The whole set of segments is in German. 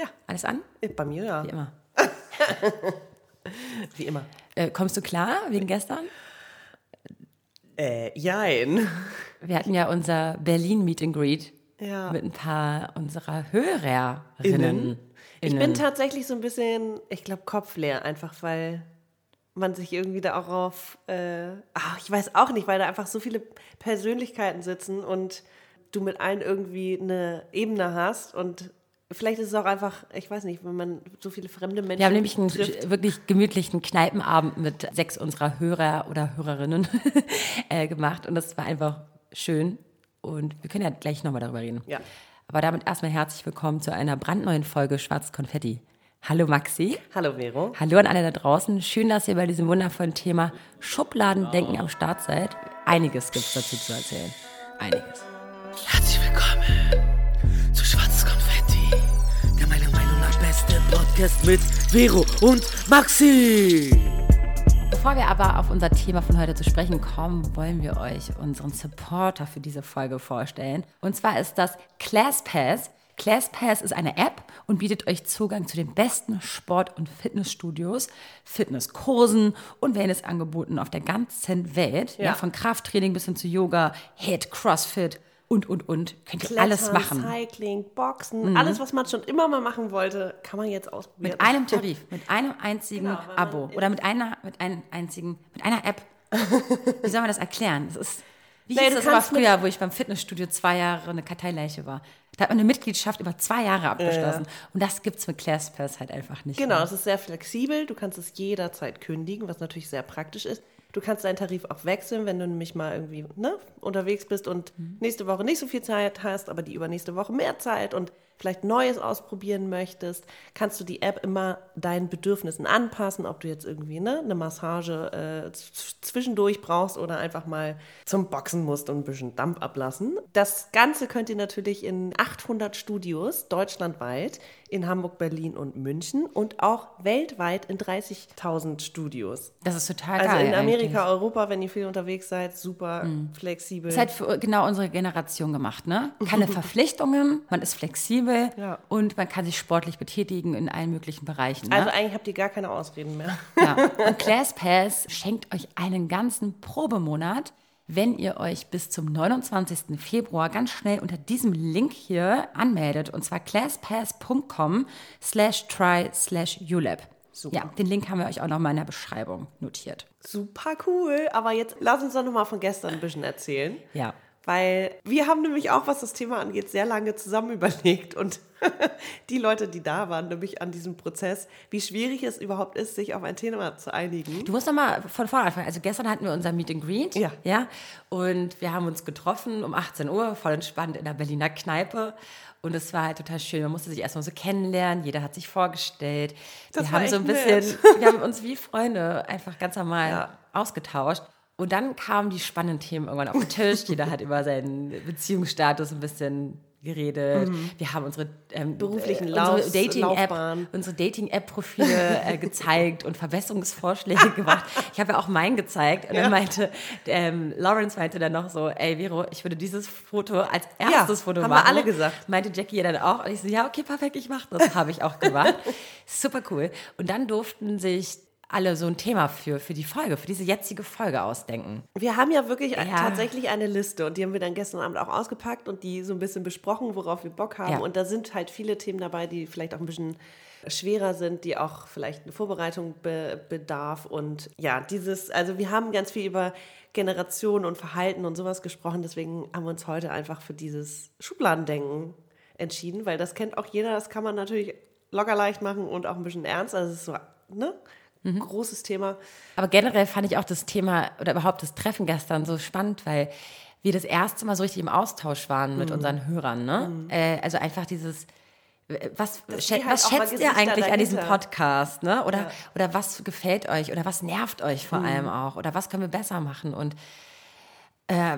Ja. Alles an? Bei mir ja. Wie immer. Wie immer. Äh, kommst du klar wegen gestern? Äh, jein. Wir hatten ja unser Berlin Meet and Greet Ja. mit ein paar unserer Hörerinnen. Innen. Ich bin tatsächlich so ein bisschen, ich glaube, kopfleer, einfach weil man sich irgendwie da auch auf, äh, ach, ich weiß auch nicht, weil da einfach so viele Persönlichkeiten sitzen und du mit allen irgendwie eine Ebene hast und vielleicht ist es auch einfach, ich weiß nicht, wenn man so viele fremde Menschen Wir haben nämlich einen trifft. wirklich gemütlichen Kneipenabend mit sechs unserer Hörer oder Hörerinnen äh, gemacht und das war einfach schön und wir können ja gleich nochmal darüber reden. Ja. Aber damit erstmal herzlich willkommen zu einer brandneuen Folge Schwarz Konfetti. Hallo Maxi. Hallo Vero. Hallo an alle da draußen. Schön, dass ihr bei diesem wundervollen Thema Schubladendenken am Start seid. Einiges gibt es dazu zu erzählen. Einiges. Podcast mit Vero und Maxi. Bevor wir aber auf unser Thema von heute zu sprechen kommen, wollen wir euch unseren Supporter für diese Folge vorstellen. Und zwar ist das ClassPass. ClassPass ist eine App und bietet euch Zugang zu den besten Sport- und Fitnessstudios, Fitnesskursen und Wellnessangeboten auf der ganzen Welt. Ja. Ja. von Krafttraining bis hin zu Yoga, Hit, Crossfit und, und, und. Könnt ihr alles machen. Mhm. Cycling, Boxen, alles, was man schon immer mal machen wollte, kann man jetzt ausprobieren. Mit einem Tarif, mit einem einzigen Genau, Abo oder mit einer, mit einem einzigen, mit einer App. Wie soll man das erklären? Das ist, wie Nee, hieß das aber früher, wo ich beim Fitnessstudio zwei Jahre eine Karteileiche war? Da hat man eine Mitgliedschaft über zwei Jahre abgeschlossen. Und das gibt's mit ClassPass halt einfach nicht. Genau, mehr. es ist sehr flexibel. Du kannst es jederzeit kündigen, was natürlich sehr praktisch ist. Du kannst deinen Tarif auch wechseln, wenn du nämlich mal irgendwie ne, unterwegs bist und nächste Woche nicht so viel Zeit hast, aber die übernächste Woche mehr Zeit und vielleicht Neues ausprobieren möchtest, kannst du die App immer deinen Bedürfnissen anpassen, ob du jetzt irgendwie ne, eine Massage äh, zwischendurch brauchst oder einfach mal zum Boxen musst und ein bisschen Dampf ablassen. Das Ganze könnt ihr natürlich in 800 Studios deutschlandweit, in Hamburg, Berlin und München und auch weltweit in 30.000 Studios. Das ist total Also geil. in eigentlich. Amerika, Europa, wenn ihr viel unterwegs seid, super flexibel. Das ist halt für genau unsere Generation gemacht, ne? Keine Verpflichtungen, man ist flexibel Ja. und man kann sich sportlich betätigen in allen möglichen Bereichen. Ne? also eigentlich habt ihr gar keine Ausreden mehr. Ja. Und ClassPass schenkt euch einen ganzen Probemonat, wenn ihr euch bis zum 29. Februar ganz schnell unter diesem Link hier anmeldet. Und zwar classpass.com slash try slash ulab. Super. Ja, den Link haben wir euch auch nochmal in der Beschreibung notiert. Super cool. Aber jetzt lass uns doch nochmal von gestern ein bisschen erzählen. Ja. Weil wir haben nämlich auch, was das Thema angeht, sehr lange zusammen überlegt. Und die Leute, die da waren, nämlich an diesem Prozess, wie schwierig es überhaupt ist, sich auf ein Thema zu einigen. Du musst noch mal von vorne anfangen. Also gestern hatten wir unser Meet and Greet. Ja. ja. Und wir haben uns getroffen um 18 Uhr, voll entspannt in der Berliner Kneipe. Und es war halt total schön. Man musste sich erstmal so kennenlernen. Jeder hat sich vorgestellt. Das wir war haben so ein bisschen, nett. wir haben uns wie Freunde einfach ganz normal Ja. ausgetauscht. Und dann kamen die spannenden Themen irgendwann auf den Tisch. Jeder hat über seinen Beziehungsstatus ein bisschen geredet. Wir haben unsere ähm, Mhm. Beruflichen äh, Lauf- unsere Dating-App Laufbahn. unsere Dating-App-Profile äh, gezeigt und Verbesserungsvorschläge gemacht. Ich habe ja auch meinen gezeigt und Ja. dann meinte, ähm, Lawrence meinte dann noch so, ey Vero, ich würde dieses Foto als erstes Foto haben wir machen. alle gesagt. Meinte Jackie ja dann auch. Und ich so, ja, okay, perfekt, ich mache das. Habe ich auch gemacht. Super cool. Und dann durften sich alle so ein Thema für, für die Folge, für diese jetzige Folge ausdenken. Wir haben ja wirklich Ja. tatsächlich eine Liste und die haben wir dann gestern Abend auch ausgepackt und die so ein bisschen besprochen, worauf wir Bock haben. Ja. Und da sind halt viele Themen dabei, die vielleicht auch ein bisschen schwerer sind, die auch vielleicht eine Vorbereitung be bedarf. Und ja, dieses, also wir haben ganz viel über Generation und Verhalten und sowas gesprochen, deswegen haben wir uns heute einfach für dieses Schubladendenken entschieden, weil das kennt auch jeder, das kann man natürlich locker leicht machen und auch ein bisschen ernst. Also es ist so, ne? Großes Thema. Aber generell fand ich auch das Thema oder überhaupt das Treffen gestern so spannend, weil wir das erste Mal so richtig im Austausch waren Mhm. mit unseren Hörern. Ne? Äh, also einfach dieses, was, schä halt was schätzt ihr eigentlich an diesem. Podcast? Ne? Oder, Ja. oder was gefällt euch? Oder was nervt euch vor allem auch? Oder was können wir besser machen? Und äh,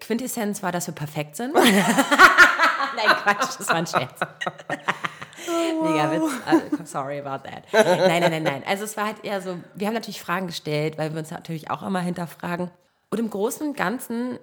Quintessenz war, dass wir perfekt sind. Nein, Quatsch, das war ein Scherz. Mega Witz. Also, sorry about that. Nein, nein, nein, nein. Also es war halt eher so, wir haben natürlich Fragen gestellt, weil wir uns natürlich auch immer hinterfragen. Und im Großen und Ganzen,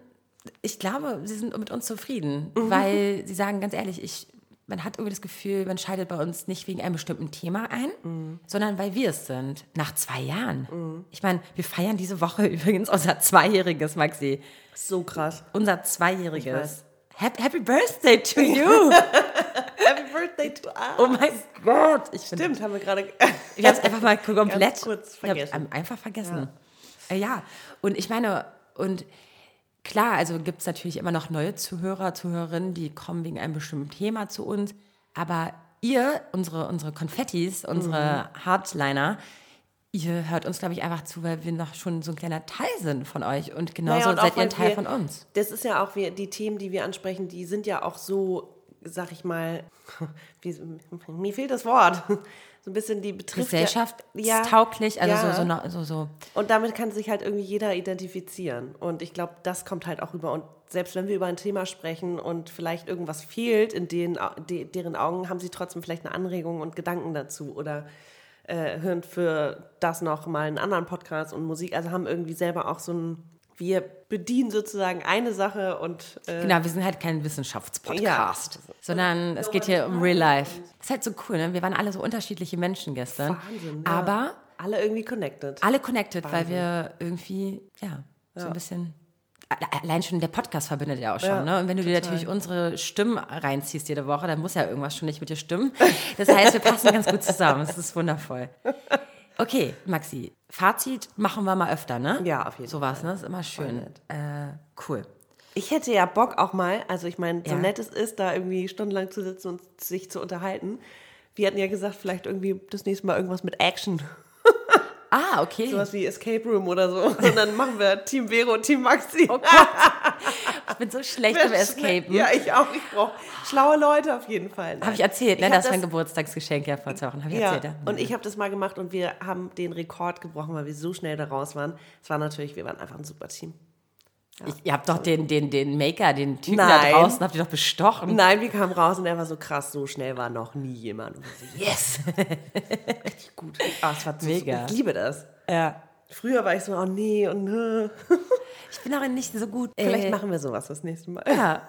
ich glaube, sie sind mit uns zufrieden, weil sie sagen ganz ehrlich, ich man hat irgendwie das Gefühl, man scheidet bei uns nicht wegen einem bestimmten Thema ein, sondern weil wir es sind. Nach zwei Jahren. Ich meine, wir feiern diese Woche übrigens unser Zweijähriges, Maxi. So krass. Unser Zweijähriges. happy Birthday to you! Birthday to us. Oh mein Gott! Ich Stimmt, haben wir gerade. ich habe es einfach mal komplett kurz vergessen. einfach vergessen. Ja. ja, und ich meine, und klar, also gibt es natürlich immer noch neue Zuhörer, Zuhörerinnen, die kommen wegen einem bestimmten Thema zu uns. Aber ihr, unsere, unsere Konfettis, unsere Mhm. Hardliner, ihr hört uns, glaube ich, einfach zu, weil wir noch schon so ein kleiner Teil sind von euch. Und genauso Naja, und seid ihr ein Teil wir- von uns. Das ist ja auch, wir, die Themen, die wir ansprechen, die sind ja auch so, sag ich mal, wie, mir fehlt das Wort. So ein bisschen die betrifft ja- Gesellschaftstauglich, also ja. so, so, so, so. Und damit kann sich halt irgendwie jeder identifizieren. Und ich glaube, das kommt halt auch rüber. Und selbst wenn wir über ein Thema sprechen und vielleicht irgendwas fehlt in den, de, deren Augen, haben sie trotzdem vielleicht eine Anregung und Gedanken dazu. Oder äh, hören für das noch mal einen anderen Podcast und Musik. Also haben irgendwie selber auch so ein, wir bedienen sozusagen eine Sache und äh, Genau, wir sind halt kein Wissenschaftspodcast, sondern es geht hier um Real Life. Das ist halt so cool, ne? Wir waren alle so unterschiedliche Menschen gestern. Wahnsinn, ja. Aber alle irgendwie connected. alle connected, weil wir irgendwie, ja, so ein bisschen. Allein schon der Podcast verbindet ja auch schon, Ja, ne? Und wenn du dir total. natürlich unsere Stimmen reinziehst jede Woche, dann muss ja irgendwas schon nicht mit dir stimmen. Das heißt, wir passen ganz gut zusammen. Das ist wundervoll. Okay, Maxi, Fazit machen wir mal öfter, ne? Ja, auf jeden Sowas, ne? Ist immer schön. Äh, cool. Ich hätte ja Bock auch mal, also ich meine, so Ja. nett es ist, da irgendwie stundenlang zu sitzen und sich zu unterhalten. Wir hatten ja gesagt, vielleicht irgendwie das nächste Mal irgendwas mit Action. Ah, okay. Sowas wie Escape Room oder so. Und dann machen wir Team Vero und Team Maxi. Oh Ich bin so schlecht im Escapen. Ja, ich auch. Ich brauche schlaue Leute auf jeden Fall. Habe ich erzählt, ne? Ich hab das mein das- Geburtstagsgeschenk ja vor zwei Wochen. Habe ich Ja, erzählt, ja. und ich habe das mal gemacht und wir haben den Rekord gebrochen, weil wir so schnell da raus waren. Es war natürlich, wir waren einfach ein super Team. Ich, ihr habt doch den, den, den Maker, den Typen Nein. da draußen, habt ihr doch bestochen. Nein, wir kamen raus und er war so krass, so schnell war noch nie jemand. So, Yes! Richtig gut. Ah, es war so, Mega. Ich liebe das. ja. Früher war ich so, oh nee und äh. Ich bin auch nicht so gut. Vielleicht äh, machen wir sowas das nächste Mal. Ja.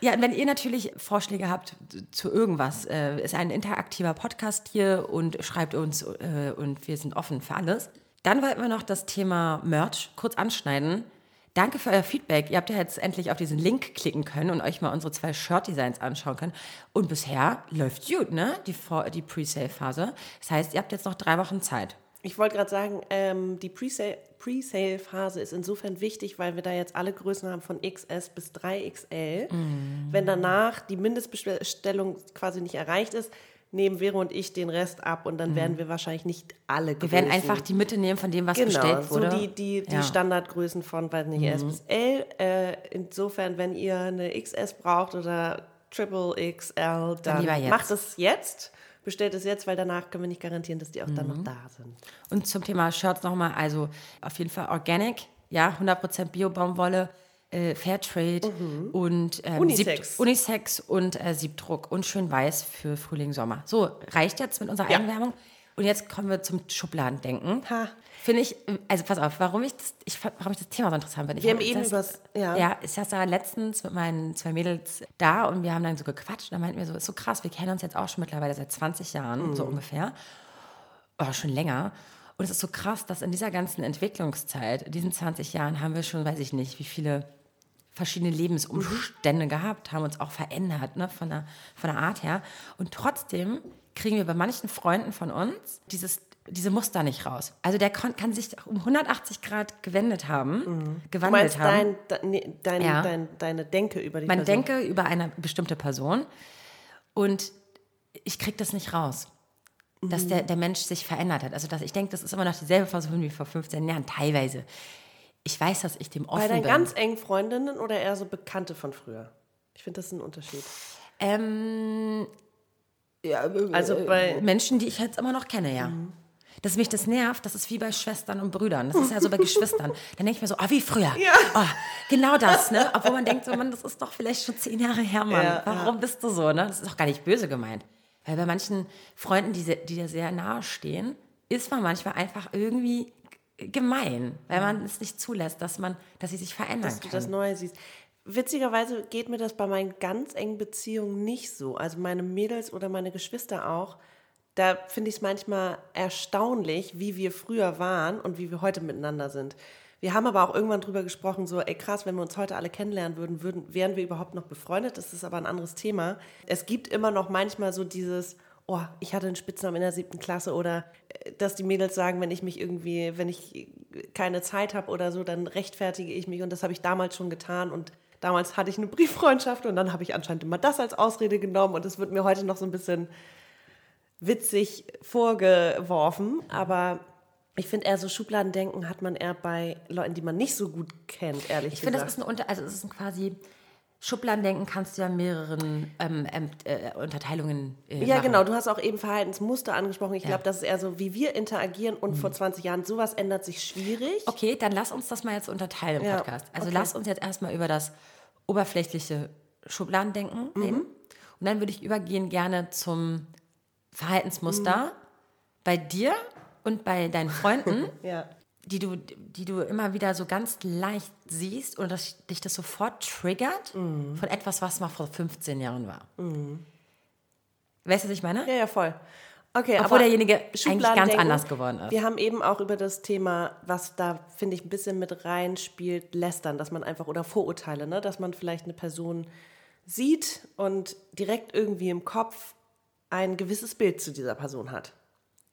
Ja, und wenn ihr natürlich Vorschläge habt zu irgendwas, äh, ist ein interaktiver Podcast hier und schreibt uns äh, und wir sind offen für alles. Dann wollten wir noch das Thema Merch kurz anschneiden. Danke für euer Feedback. Ihr habt ja jetzt endlich auf diesen Link klicken können und euch mal unsere zwei Shirt-Designs anschauen können. Und bisher läuft gut, ne? Die, Vor- die Pre-Sale-Phase. Das heißt, ihr habt jetzt noch drei Wochen Zeit. Ich wollte gerade sagen, ähm, die Presale- Presale-Phase ist insofern wichtig, weil wir da jetzt alle Größen haben von XS bis 3XL. Mhm. Wenn danach die Mindestbestellung quasi nicht erreicht ist, nehmen Vero und ich den Rest ab und dann werden wir wahrscheinlich nicht alle Mhm. Wir werden einfach die Mitte nehmen von dem, was Genau, bestellt so wurde. die, die, die Ja. Mhm. Standardgrößen von, weiß nicht, S bis L. Äh, insofern, wenn ihr eine XS braucht oder Triple XL, dann, jetzt. macht es jetzt. Bestellt es jetzt, weil danach können wir nicht garantieren, dass die auch dann Mhm. noch da sind. Und zum Thema Shirts nochmal, also auf jeden Fall Organic, ja, 100% Bio-Baumwolle, äh, Fairtrade und ähm, Unisex. Sieb, Unisex und äh, Siebdruck und schön weiß für Frühling, Sommer. So, reicht jetzt mit unserer Ja. Eigenwerbung. Und jetzt kommen wir zum Schubladendenken. Ha. Finde ich, äh, also pass auf, warum ich das, ich, warum ich das Thema so interessant finde. Wir haben hab eben das- übers- ja. ja, ich saß da letztens mit meinen zwei Mädels da und wir haben dann so gequatscht. Da meinten wir so, ist so krass, wir kennen uns jetzt auch schon mittlerweile seit 20 Jahren, Mhm. so ungefähr. Oh, schon länger. Und es ist so krass, dass in dieser ganzen Entwicklungszeit, in diesen 20 Jahren, haben wir schon, weiß ich nicht, wie viele verschiedene Lebensumstände gehabt, haben uns auch verändert, ne, von der, von der Art her. Und trotzdem kriegen wir bei manchen Freunden von uns dieses, diese Muster nicht raus. Also der kann, kann sich um 180 Grad gewendet haben, Du gewandelt meinst haben. dein, de- dein, Ja. dein, deine Denke über die Man Person. denke über eine bestimmte Person und ich kriege das nicht raus, dass der, der Mensch sich verändert hat. Also dass ich denke, das ist immer noch dieselbe Person wie vor 15 Jahren, teilweise. Ich weiß, dass ich dem offen Bei deinen bin. ganz engen Freundinnen oder eher so Bekannte von früher? Ich finde, das ist ein Unterschied. ähm, ja, Also bei Menschen, die ich jetzt immer noch kenne, ja. Dass mich das nervt, das ist wie bei Schwestern und Brüdern. Das ist ja so bei Geschwistern. Dann denke ich mir so, ah, wie früher. Oh, genau das, ne? Obwohl man denkt, so, Mann, das ist doch vielleicht schon zehn Jahre her, Mann. Ja, Warum bist du so, ne? Das ist doch gar nicht böse gemeint. Weil bei manchen Freunden, die, die dir sehr nahe stehen, ist man manchmal einfach irgendwie gemein, weil man es nicht zulässt, dass man, dass sie sich verändern dass du kann. das Neue siehst. witzigerweise geht mir das bei meinen ganz engen Beziehungen nicht so. Also meine Mädels oder meine Geschwister auch. Da finde ich es manchmal erstaunlich, wie wir früher waren und wie wir heute miteinander sind. Wir haben aber auch irgendwann drüber gesprochen, so, ey krass, wenn wir uns heute alle kennenlernen würden, würden wären wir überhaupt noch befreundet? Das ist aber ein anderes Thema. Es gibt immer noch manchmal so dieses, oh, ich hatte einen Spitznamen in der siebten Klasse oder äh, dass die Mädels sagen, wenn ich mich irgendwie, wenn ich keine Zeit habe oder so, dann rechtfertige ich mich. Und das habe ich damals schon getan. Und damals hatte ich eine Brieffreundschaft und dann habe ich anscheinend immer das als Ausrede genommen. Und es wird mir heute noch so ein bisschen witzig vorgeworfen, aber ich finde eher so Schubladendenken hat man eher bei Leuten, die man nicht so gut kennt, ehrlich Ich gesagt. finde, das ist ein Unter, also es ist ein quasi Schubladendenken kannst du ja in mehreren ähm, äh, Unterteilungen äh, Ja, machen. genau. Du hast auch eben Verhaltensmuster angesprochen. Ich Ja. glaube, das ist eher so, wie wir interagieren und vor 20 Jahren. Sowas ändert sich schwierig. Okay, dann lass uns das mal jetzt unterteilen im Ja, Podcast. Also okay. lass uns jetzt erstmal über das oberflächliche Schubladendenken Mhm. reden. Und dann würde ich übergehen gerne zum Verhaltensmuster Mhm. bei dir und bei deinen Freunden, Ja. Die du, die du immer wieder so ganz leicht siehst und dass dich das sofort triggert Mhm. von etwas, was mal vor 15 Jahren war. Weißt du, was ich meine? Ja, ja, voll. Okay, Obwohl aber derjenige eigentlich ganz anders geworden ist. Wir haben eben auch über das Thema, was da, finde ich, ein bisschen mit reinspielt, lästern, dass man einfach, oder Vorurteile, ne? dass man vielleicht eine Person sieht und direkt irgendwie im Kopf ein gewisses Bild zu dieser Person hat.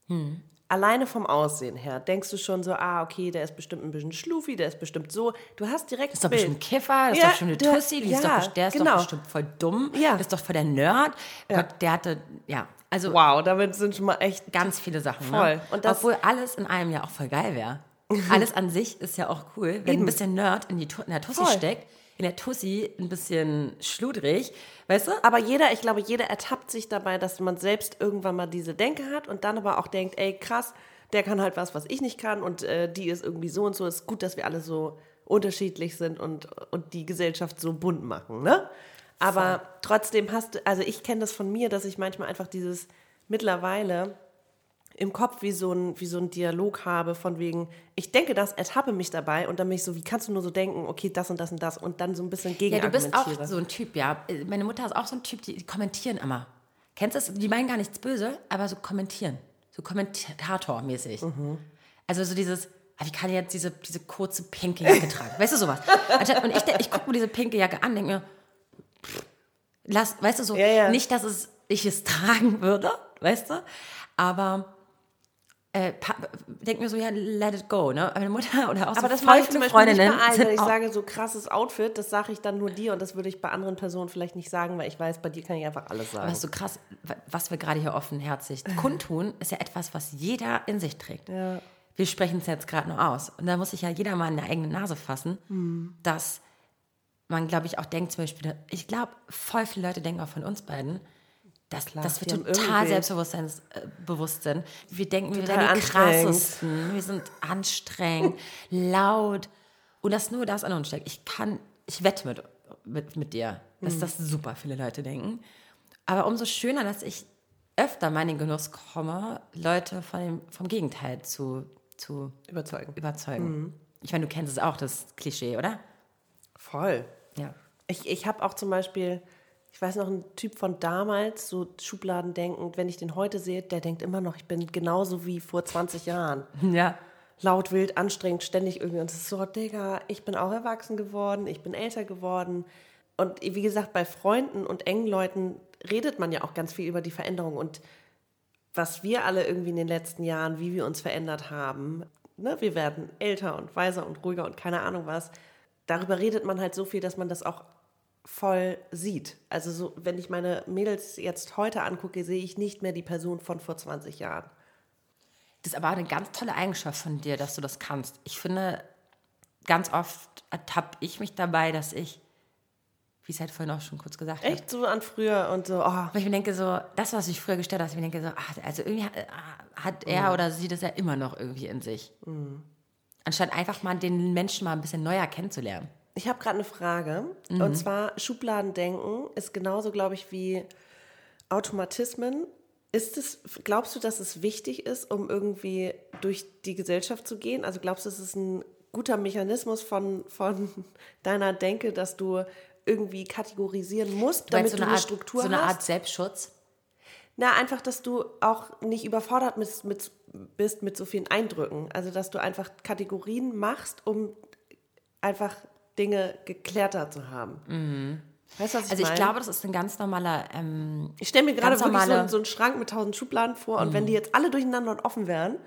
Hm. Alleine vom Aussehen her denkst du schon so, ah, okay, der ist bestimmt ein bisschen schlufi, der ist bestimmt so. Du hast direkt ist doch bestimmt ein Kiffer, ist Ja, doch bestimmt eine Tussi, die ist ja, doch, der ist genau. doch bestimmt voll dumm, Ja. ist doch voll der Nerd. Gott, der hatte, ja, also Wow, damit sind schon mal echt ganz viele Sachen. Voll. Ne? Und das- Obwohl alles in einem ja auch voll geil wäre. Alles an sich ist ja auch cool, wenn ein bisschen Nerd in, die, in der Tussi Voll. steckt, in der Tussi ein bisschen schludrig, weißt du? Aber jeder, ich glaube, jeder ertappt sich dabei, dass man selbst irgendwann mal diese Denke hat und dann aber auch denkt, ey, krass, der kann halt was, was ich nicht kann und äh, die ist irgendwie so und so. Es ist gut, dass wir alle so unterschiedlich sind und, und die Gesellschaft so bunt machen, ne? Aber trotzdem hast du, also ich kenne das von mir, dass ich manchmal einfach dieses mittlerweile im Kopf wie so, ein, wie so ein Dialog habe von wegen, ich denke das, ertappe mich dabei und dann bin ich so, wie kannst du nur so denken, okay, das und das und das und dann so ein bisschen Ja, du bist auch so ein Typ, ja. Meine Mutter ist auch so ein Typ, die, die kommentieren immer. Kennst du das? Die meinen gar nichts böse, aber so kommentieren. So Kommentatormäßig. Also so dieses, ah, wie kann ich jetzt diese, diese kurze pinke Jacke tragen? Weißt du sowas? Und ich, ich gucke mir diese pinke Jacke an, denke mir, pff, lass, weißt du so, Ja, ja. nicht, dass es, ich es tragen würde, weißt du? Aber äh, pa- denk mir so, ja, let it go, ne? Meine Mutter oder auch Aber so das voll mache ich zum Beispiel nicht bei Freundinnen allen. Wenn ich sage, so krasses Outfit, das sage ich dann nur dir und das würde ich bei anderen Personen vielleicht nicht sagen, weil ich weiß, bei dir kann ich einfach alles sagen. Aber ist so krass, wa- was wir gerade hier offenherzig kundtun, ist ja etwas, was jeder in sich trägt. Wir sprechen es jetzt gerade nur aus. Und da muss sich ja jeder mal in der eigene Nase fassen, Hm. dass man, glaube ich, auch denkt, zum Beispiel, ich glaube, voll viele Leute denken auch von uns beiden, dass, dass wir die haben total selbstbewusstsein sind. Wir denken, wir Total sind die krassesten, wir sind anstrengend, laut. Und dass nur das an uns steckt. Ich kann, ich wette mit, mit, mit dir, dass das super viele Leute denken. Aber umso schöner, dass ich öfter mal in den Genuss komme, Leute von dem, vom Gegenteil zu, zu Überzeugen. überzeugen. Ich meine, du kennst es auch, das Klischee, oder? Voll. Ja. Ich, ich habe auch zum Beispiel, ich weiß noch, ein Typ von damals, so Schubladendenken, wenn ich den heute sehe, der denkt immer noch, ich bin genauso wie vor 20 Jahren. Ja. Laut, wild, anstrengend, ständig irgendwie. Und es ist so, Digga, ich bin auch erwachsen geworden, ich bin älter geworden. Und wie gesagt, bei Freunden und engen Leuten redet man ja auch ganz viel über die Veränderung und was wir alle irgendwie in den letzten Jahren, wie wir uns verändert haben. Ne? Wir werden älter und weiser und ruhiger und keine Ahnung was. Darüber redet man halt so viel, dass man das auch voll sieht. Also so, wenn ich meine Mädels jetzt heute angucke, sehe ich nicht mehr die Person von vor 20 Jahren. Das ist aber eine ganz tolle Eigenschaft von dir, dass du das kannst. Ich finde, ganz oft ertappe ich mich dabei, dass ich, wie es halt vorhin auch schon kurz gesagt Echt so an früher und so, oh, weil ich mir denke, so, das, was ich früher gestellt habe, ich mir denke, so, ach, also irgendwie hat, hat er oder sie das ja immer noch irgendwie in sich. Anstatt einfach mal den Menschen mal ein bisschen neuer kennenzulernen. Ich habe gerade eine Frage. Und zwar Schubladendenken ist genauso, glaube ich, wie Automatismen. Ist es, glaubst du, dass es wichtig ist, um irgendwie durch die Gesellschaft zu gehen? Also glaubst du, es ist ein guter Mechanismus von, von deiner Denke, dass du irgendwie kategorisieren musst, Du meinst damit so du eine Art, Struktur so eine. Art Selbstschutz? Na, einfach, dass du auch nicht überfordert mit, mit, bist mit so vielen Eindrücken. Also, dass du einfach Kategorien machst, um einfach Dinge geklärter zu haben. Weißt du, was ich Also ich meine? glaube, das ist ein ganz normaler. Ähm, ich stelle mir gerade wirklich so, normale- einen- so einen Schrank mit tausend Schubladen vor und wenn die jetzt alle durcheinander und offen wären,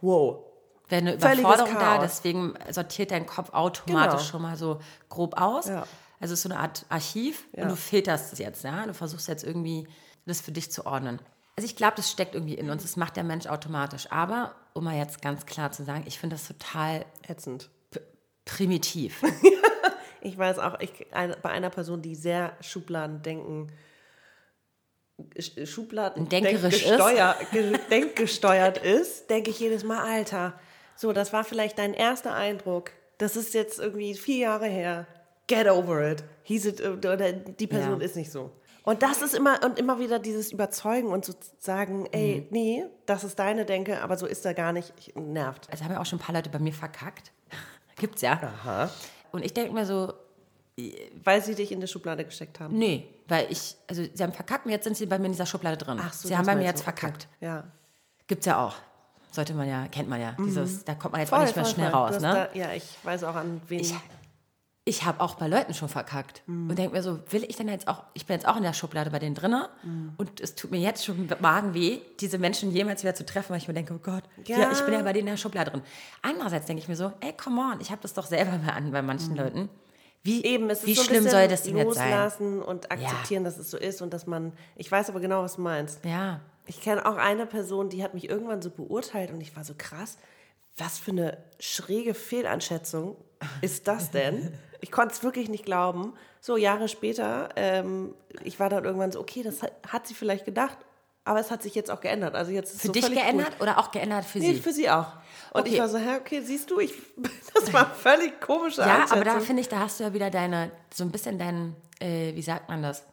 wow. wäre eine Überforderung da, deswegen sortiert dein Kopf automatisch Genau. schon mal so grob aus. Ja. Also es ist so eine Art Archiv Ja. und du filterst es jetzt, ja. Du versuchst jetzt irgendwie das für dich zu ordnen. Also ich glaube, das steckt irgendwie in uns, das macht der Mensch automatisch. Aber, um mal jetzt ganz klar zu sagen, ich finde das total Ätzend. primitiv. Ich weiß auch, ich, eine, bei einer Person, die sehr Schubladendenken, Sch- Schubladen Denkerisch ist. denkgesteuer- ge- denkgesteuert ist, denke ich jedes Mal, Alter, so, das war vielleicht dein erster Eindruck. Das ist jetzt irgendwie vier Jahre her. Get over it. Hieß it, äh, oder die Person Ja. ist nicht so. Und das ist immer und immer wieder dieses Überzeugen und so sagen, ey, Mhm. nee, das ist deine Denke, aber so ist er gar nicht. Ich, nervt. Also haben ja auch schon ein paar Leute bei mir verkackt. Gibt's ja. Und ich denke mir so, Weil sie dich in die Schublade gesteckt haben. nee, weil ich, also sie haben verkackt und jetzt sind sie bei mir in dieser Schublade drin. Ach so, sie haben bei mir jetzt. Okay. verkackt. Ja. Gibt's ja auch. Sollte man ja, kennt man ja. Dieses, da kommt man jetzt auch Mhm. Voll, nicht mehr voll, schnell voll. raus, ne? Da, ja, ich weiß auch an wen. Ich, ich habe auch bei Leuten schon verkackt Mhm. und denke mir so, will ich denn jetzt auch, ich bin jetzt auch in der Schublade bei denen drinne Mhm. und es tut mir jetzt schon Magen weh, diese Menschen jemals wieder zu treffen, weil ich mir denke, oh Gott, ja. Ja. ich bin ja bei denen in der Schublade drin. Andererseits denke ich mir so, ey, come on, ich habe das doch selber mal an bei manchen Leuten. Wie, Mhm. Eben, es ist wie so schlimm soll das denn jetzt sein? loslassen und akzeptieren, dass es so ist und dass man. Ich weiß aber genau, was du meinst. Ja, Ich kenne auch eine Person, die hat mich irgendwann so beurteilt und ich war so krass. Was für eine schräge Fehleinschätzung ist das denn? Ich konnte es wirklich nicht glauben. So Jahre später, ähm, ich war dann irgendwann so, okay, das hat, hat sie vielleicht gedacht, aber es hat sich jetzt auch geändert. Also jetzt ist für so dich geändert Gut. oder auch geändert für Nee, sie? für sie auch. Und Okay. ich war so, hä, okay, siehst du, ich, das war völlig komische Ja, aber da finde ich, da hast du ja wieder deine, so ein bisschen dein, äh, wie sagt man das,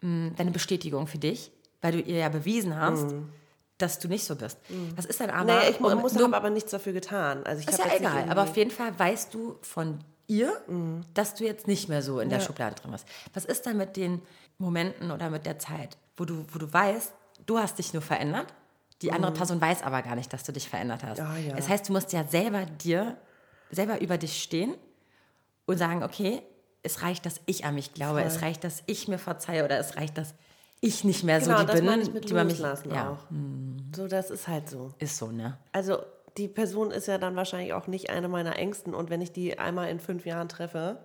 Hm, deine Bestätigung für dich, weil du ihr ja bewiesen hast, dass du nicht so bist. Das ist dann aber, Naja, ich um- muss habe aber nichts dafür getan. Also ich ist ja egal, aber auf jeden Fall weißt du von ihr, dass du jetzt nicht mehr so in der Schublade drin bist. Was ist dann mit den Momenten oder mit der Zeit, wo du, wo du weißt, du hast dich nur verändert, die andere Person weiß aber gar nicht, dass du dich verändert hast. Ja, ja. Das heißt, du musst ja selber dir, selber über dich stehen und sagen, okay, es reicht, dass ich an mich glaube, es reicht, dass ich mir verzeihe oder es reicht, dass ich nicht mehr genau, so die das bin, die man mich, ja, auch. So, das ist halt so. ist so, ne? Also die Person ist ja dann wahrscheinlich auch nicht eine meiner Ängsten und wenn ich die einmal in fünf Jahren treffe,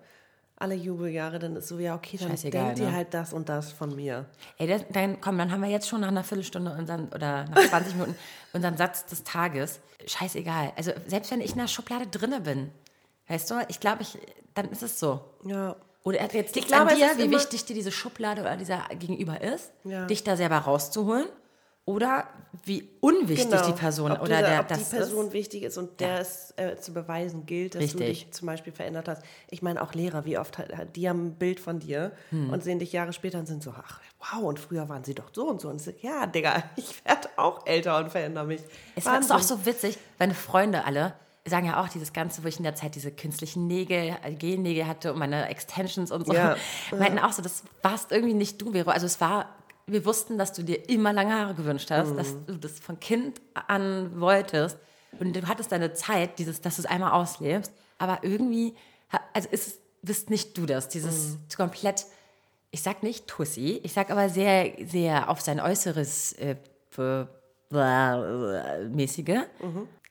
alle Jubeljahre, dann ist so, ja, okay, dann Scheißegal, denkt ihr ne? halt das und das von mir. Ey, das, dann komm, dann haben wir jetzt schon nach einer Viertelstunde unseren, oder nach 20 Minuten unseren Satz des Tages. Scheißegal. Also selbst wenn ich in der Schublade drinne bin, weißt du, ich glaube, ich, dann ist es so. Ja. Oder jetzt liegt glaube, an dir, wie wichtig dir diese Schublade oder dieser Gegenüber ist, Ja. dich da selber rauszuholen. Oder wie unwichtig die Person Genau. ob oder dieser, der ob das die Person ist. wichtig ist und der es äh, zu beweisen gilt, dass du Richtig. dich zum Beispiel verändert hast. Ich meine auch Lehrer, wie oft die haben ein Bild von dir Hm. und sehen dich Jahre später und sind so, ach wow, und früher waren sie doch so und so. Und so, ja, Digga, ich werde auch älter und verändere mich. Es ist auch so witzig, meine Freunde alle sagen ja auch dieses Ganze, wo ich in der Zeit diese künstlichen Nägel, äh, Gel-Nägel hatte und meine Extensions und so. Ja. Meinten auch so, das warst irgendwie nicht du, Vero. Also es war, wir wussten, dass du dir immer lange Haare gewünscht hast, Mhm. dass du das von Kind an wolltest. Und du hattest deine Zeit, dieses, dass du es einmal auslebst. Aber irgendwie, also ist, es- bist nicht du das, dieses Mhm. komplett, ich sag nicht Tussi, ich sag aber sehr, sehr auf sein Äußeres äh, mäßige.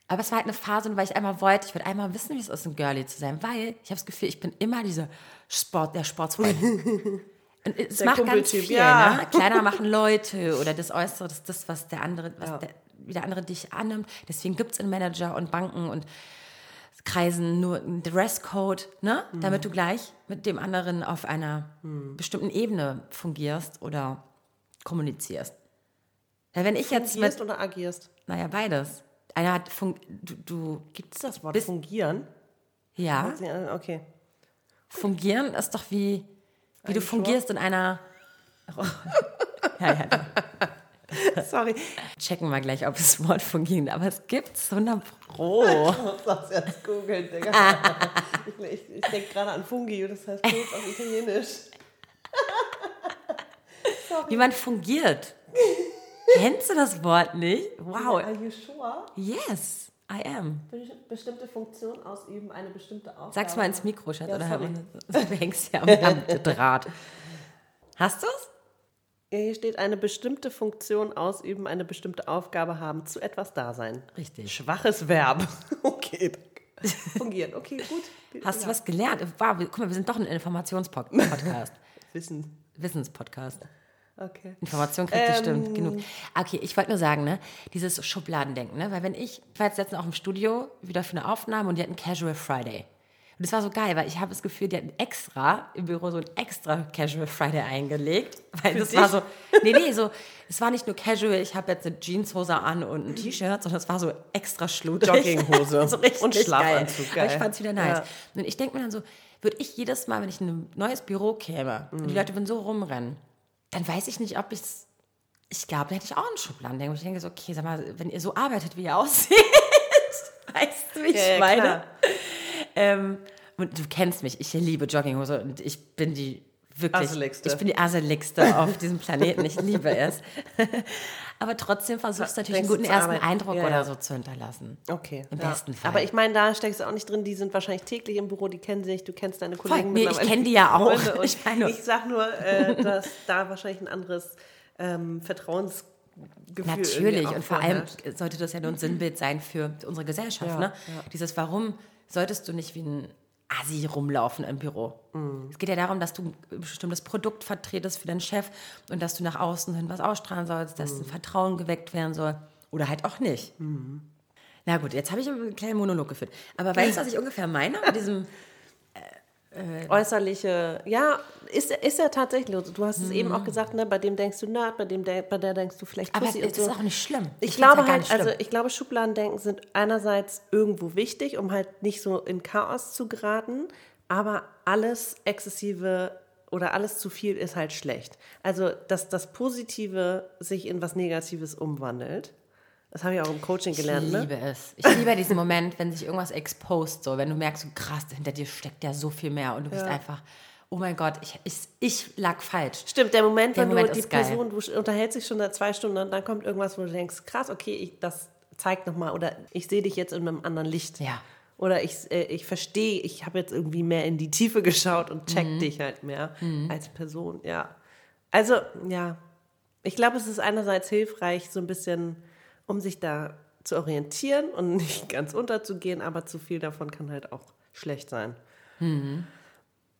Aber es war halt eine Phase, weil ich einmal wollte, ich wollte einmal wissen, wie es ist, ein Girlie zu sein, weil ich habe das Gefühl, ich bin immer diese Sport, der Sportsfreund. Es Der macht ganz Kumpeltyp, viel, ja. ne? Kleiner machen Leute oder das Äußere, das ist das, was der andere, was Ja. der, wie der andere dich annimmt. Deswegen gibt es in Manager und Banken und Kreisen nur einen Dresscode, ne? Mhm. damit du gleich mit dem anderen auf einer bestimmten Ebene fungierst oder kommunizierst. Ja, wenn ich jetzt Fungierst mit, oder agierst? naja, beides. Einer hat, fun du, du, Gibt es das Wort Bist- fungieren? ja, Ja, Okay. fungieren ist doch wie, wie du fungierst in einer, ja, ja, Sorry. Checken wir gleich, ob das Wort fungiert. Aber es gibt's 100 Pro. Ich muss das jetzt googeln, Digga. ich ich, ich denke gerade an Fungi und das heißt Pilz auf Italienisch. Wie man fungiert. Kennst du das Wort nicht? Wow. Are you sure? Yes, I am. Be- Bestimmte Funktion ausüben, eine bestimmte Aufgabe. Sag's mal ins Mikro, Schatz. Ja, oder du hängst ja am, am Draht. Hast du's? Ja, hier steht eine bestimmte Funktion ausüben, eine bestimmte Aufgabe haben, zu etwas da sein. Richtig. Schwaches Verb. Okay. Fungieren. Okay, gut. Hast du Ja. was gelernt? Wow, guck mal, wir sind doch ein Informationspodcast. Wissen. Wissenspodcast. Okay. Information kriegt Ähm. bestimmt genug. Okay, ich wollte nur sagen, ne, dieses Schubladendenken, ne, weil wenn ich, ich war jetzt letztens auch im Studio wieder für eine Aufnahme und die hatten Casual Friday. Und das war so geil, weil ich habe das Gefühl, die hatten extra im Büro so ein extra Casual Friday eingelegt, weil das war so, nee, nee, so, es war nicht nur Casual, ich habe jetzt eine Jeanshose an und ein T-Shirt, sondern es war so extra schludrig. Jogginghose so richtig und Schlafanzug, Geil. Aber ich geil. fand es wieder nice. Ja. Und ich denke mir dann so, würde ich jedes Mal, wenn ich in ein neues Büro käme und Mhm. die Leute würden so rumrennen, dann weiß ich nicht, ob ich es. Ich glaube, da hätte ich auch einen Schubladen. wo Ich denke so, okay, sag mal, wenn ihr so arbeitet, wie ihr aussieht, weißt du, wie ich Ja, meine? Ähm, und du kennst mich, ich liebe Jogginghose und ich bin die wirklich. Asseligste. Ich bin die asseligste auf diesem Planeten. Ich liebe es. Aber trotzdem versuchst du natürlich einen guten ersten arbeiten? Eindruck Ja, oder so zu hinterlassen. Okay. Im ja. besten Fall. Aber ich meine, da steckst du auch nicht drin. Die sind wahrscheinlich täglich im Büro, die kennen sich, du kennst deine Kollegen. Nee, ich mittlerweile, kenn die ja auch. Ich meine- ich sag nur, äh, dass da wahrscheinlich ein anderes ähm, Vertrauensgefühl Natürlich, und vor allem sollte das ja nur ein Sinnbild sein für unsere Gesellschaft. Ja, ne? ja. Dieses Warum solltest du nicht wie ein Assi rumlaufen im Büro? Mhm. Es geht ja darum, dass du ein bestimmtes Produkt vertretest für deinen Chef und dass du nach außen hin was ausstrahlen sollst, dass Mhm. ein Vertrauen geweckt werden soll oder halt auch nicht. Na gut, jetzt habe ich einen kleinen Monolog geführt. Aber weißt du, was ich ungefähr meine mit diesem äußerliche, ja, ist, ist ja tatsächlich. so. Du hast es eben auch gesagt, ne, bei dem denkst du Nerd, bei dem de bei der denkst du vielleicht Aber Pussy es und ist so. auch nicht schlimm. Ich, find's glaube halt, also ich glaube, Schubladendenken sind einerseits irgendwo wichtig, um halt nicht so in Chaos zu geraten, aber alles exzessive oder alles zu viel ist halt schlecht. Also, dass das Positive sich in was Negatives umwandelt. Das habe ich auch im Coaching gelernt, Ich ne? liebe es. Ich liebe diesen Moment, wenn sich irgendwas exposed, so wenn du merkst, so krass, hinter dir steckt ja so viel mehr und du bist einfach, oh mein Gott, ich, ich, ich lag falsch. Stimmt, der Moment, Der wenn Moment du die geil. Person, du unterhältst dich schon seit zwei Stunden und dann kommt irgendwas, wo du denkst, krass, okay, ich, das zeigt nochmal oder ich sehe dich jetzt in einem anderen Licht. Ja. Oder ich, äh, ich verstehe, ich habe jetzt irgendwie mehr in die Tiefe geschaut und check Mhm. dich halt mehr als Person, ja. Also, ja, ich glaube, es ist einerseits hilfreich, so ein bisschen, um sich da zu orientieren und nicht ganz unterzugehen, aber zu viel davon kann halt auch schlecht sein.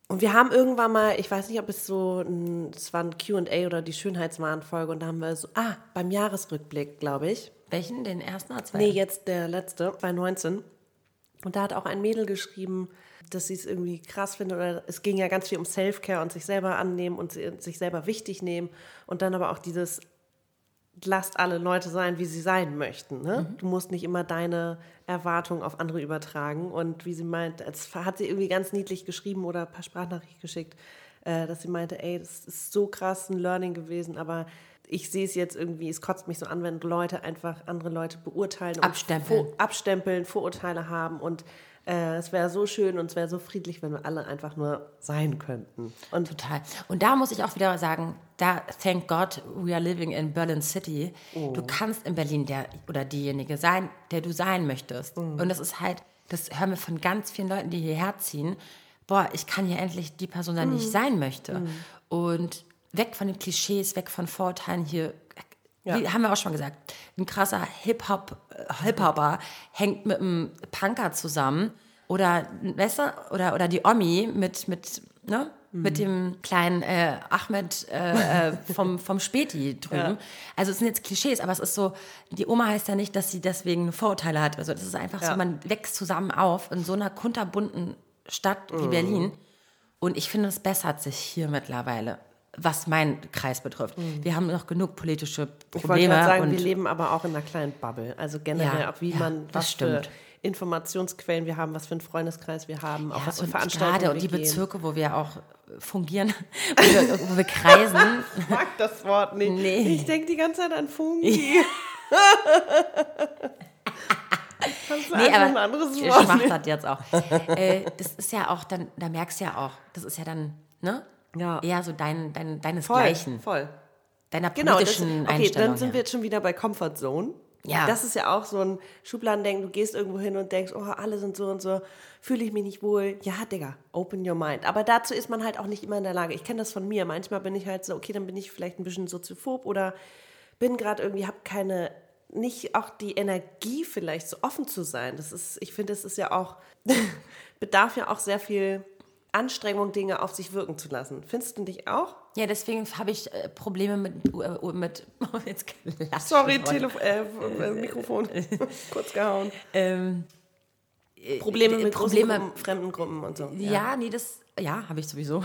Und wir haben irgendwann mal, ich weiß nicht, ob es so, ein, es war ein Q&A oder die Schönheitswahnfolge und da haben wir so, ah, beim Jahresrückblick, glaube ich. Welchen? Den ersten oder zweiten? Nee, jetzt der letzte, 2019. Und da hat auch ein Mädel geschrieben, dass sie es irgendwie krass findet. Oder es ging ja ganz viel um Self-Care und sich selber annehmen und si- sich selber wichtig nehmen. Und dann aber auch dieses, lasst alle Leute sein, wie sie sein möchten. Ne? Du musst nicht immer deine Erwartungen auf andere übertragen. Und wie sie meint, es hat sie irgendwie ganz niedlich geschrieben oder ein paar Sprachnachrichten geschickt, äh, dass sie meinte, ey, das ist so krass ein Learning gewesen, aber ich sehe es jetzt irgendwie, es kotzt mich so an, wenn Leute einfach andere Leute beurteilen und Abstempeln. Vor, abstempeln, Vorurteile haben und äh, es wäre so schön und es wäre so friedlich, wenn wir alle einfach nur sein könnten. Und Total. Und da muss ich auch wieder sagen, da, thank God, we are living in Berlin City. Du kannst in Berlin der oder diejenige sein, der du sein möchtest. Und das ist halt, das hören wir von ganz vielen Leuten, die hierher ziehen. Boah, ich kann hier endlich die Person sein, die ich sein möchte. Und weg von den Klischees, weg von Vorurteilen hier. Wie haben wir auch schon gesagt, ein krasser Hip-Hop, äh, Hip-Hopper hängt mit einem Punker zusammen oder, weißt du, oder, oder die Omi mit, mit, ne, mit dem kleinen äh, Ahmed äh, äh, vom, vom Späti drüben. Also es sind jetzt Klischees, aber es ist so, die Oma heißt ja nicht, dass sie deswegen Vorurteile hat. Also das ist einfach so, Ja. man wächst zusammen auf in so einer kunterbunten Stadt wie Berlin. Und ich finde, es bessert sich hier mittlerweile. was meinen Kreis betrifft. Wir haben noch genug politische Mhm. Ich wollte Probleme. sagen, wir leben aber auch in einer kleinen Bubble. Also generell Ja, auch, wie ja, man, das was stimmt. Informationsquellen wir haben, was für einen Freundeskreis wir haben, ja, was für Veranstaltungen gerade wir und die gehen. Bezirke, wo wir auch fungieren, wo wir, wo wir kreisen. Ich mag das Wort nicht. Nee. Ich denke die ganze Zeit an Fungi. Kannst du Nee, aber ein anderes ich Wort mach nehmen? das jetzt auch. äh, das ist ja auch dann, da merkst du ja auch, das ist ja dann, ne? Ja. Eher so dein, dein, Voll, deinesgleichen, voll. deiner Genau, das, politischen okay, Einstellung. dann sind her. wir jetzt schon wieder bei Comfort Zone. Ja. Das ist ja auch so ein Schubladendenken. Du gehst irgendwo hin und denkst, oh, alle sind so und so, fühle ich mich nicht wohl. Ja, Digga, open your mind. Aber dazu ist man halt auch nicht immer in der Lage. Ich kenne das von mir. Manchmal bin ich halt so, okay, dann bin ich vielleicht ein bisschen soziophob oder bin gerade irgendwie, habe keine, nicht auch die Energie vielleicht so offen zu sein. Das ist, ich finde, es ist ja auch, bedarf ja auch sehr viel Anstrengung, Dinge auf sich wirken zu lassen. Findest du dich auch? Ja, deswegen habe ich äh, Probleme mit, äh, mit jetzt klassisch Sorry. Telefon, äh, Mikrofon kurz gehauen. Ähm, Probleme äh, mit Probleme- Probleme, Gruppen, fremden Gruppen und so. Ja, nee, das, ja, habe ich sowieso.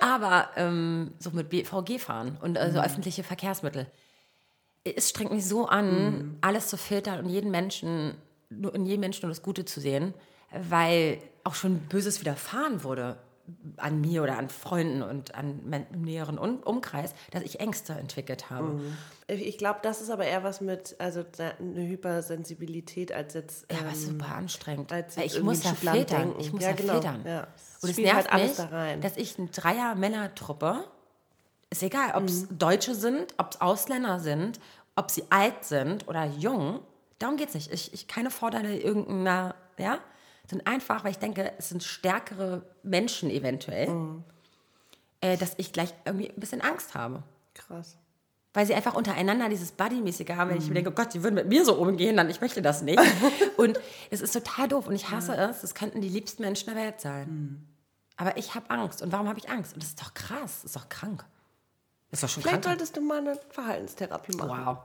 Aber ähm, so mit BVG fahren und also öffentliche Verkehrsmittel. Es strengt mich so an, alles zu filtern und jeden Menschen, nur in jedem Menschen nur das Gute zu sehen, weil auch schon Böses widerfahren wurde an mir oder an Freunden und an meinem näheren um Umkreis, dass ich Ängste entwickelt habe. Ich glaube, das ist aber eher was mit, also eine Hypersensibilität als jetzt. Ja, was ähm, super anstrengend. als ich muss ja denken. Ich muss Ja, ja, genau. filtern. Ja. Und es spielt nervt halt alles mich, da rein. dass ich eine Dreier-Männer-Truppe, ist egal, ob Mhm. es Deutsche sind, ob es Ausländer sind, ob sie alt sind oder jung, darum geht es nicht. Ich, ich keine Vorteile irgendeiner, ja, sondern einfach, weil ich denke, es sind stärkere Menschen eventuell, Mhm. äh, dass ich gleich irgendwie ein bisschen Angst habe. Krass. Weil sie einfach untereinander dieses Buddy-mäßige haben, wenn ich mir Mhm. denke, oh Gott, die würden mit mir so umgehen, dann ich möchte das nicht. und es ist total doof und ich hasse es. Das könnten die liebsten Menschen der Welt sein. Mhm. Aber ich habe Angst. Und warum habe ich Angst? Und das ist doch krass. Das ist doch krank. Das ist doch schon Vielleicht krank. solltest du mal eine Verhaltenstherapie machen. Wow.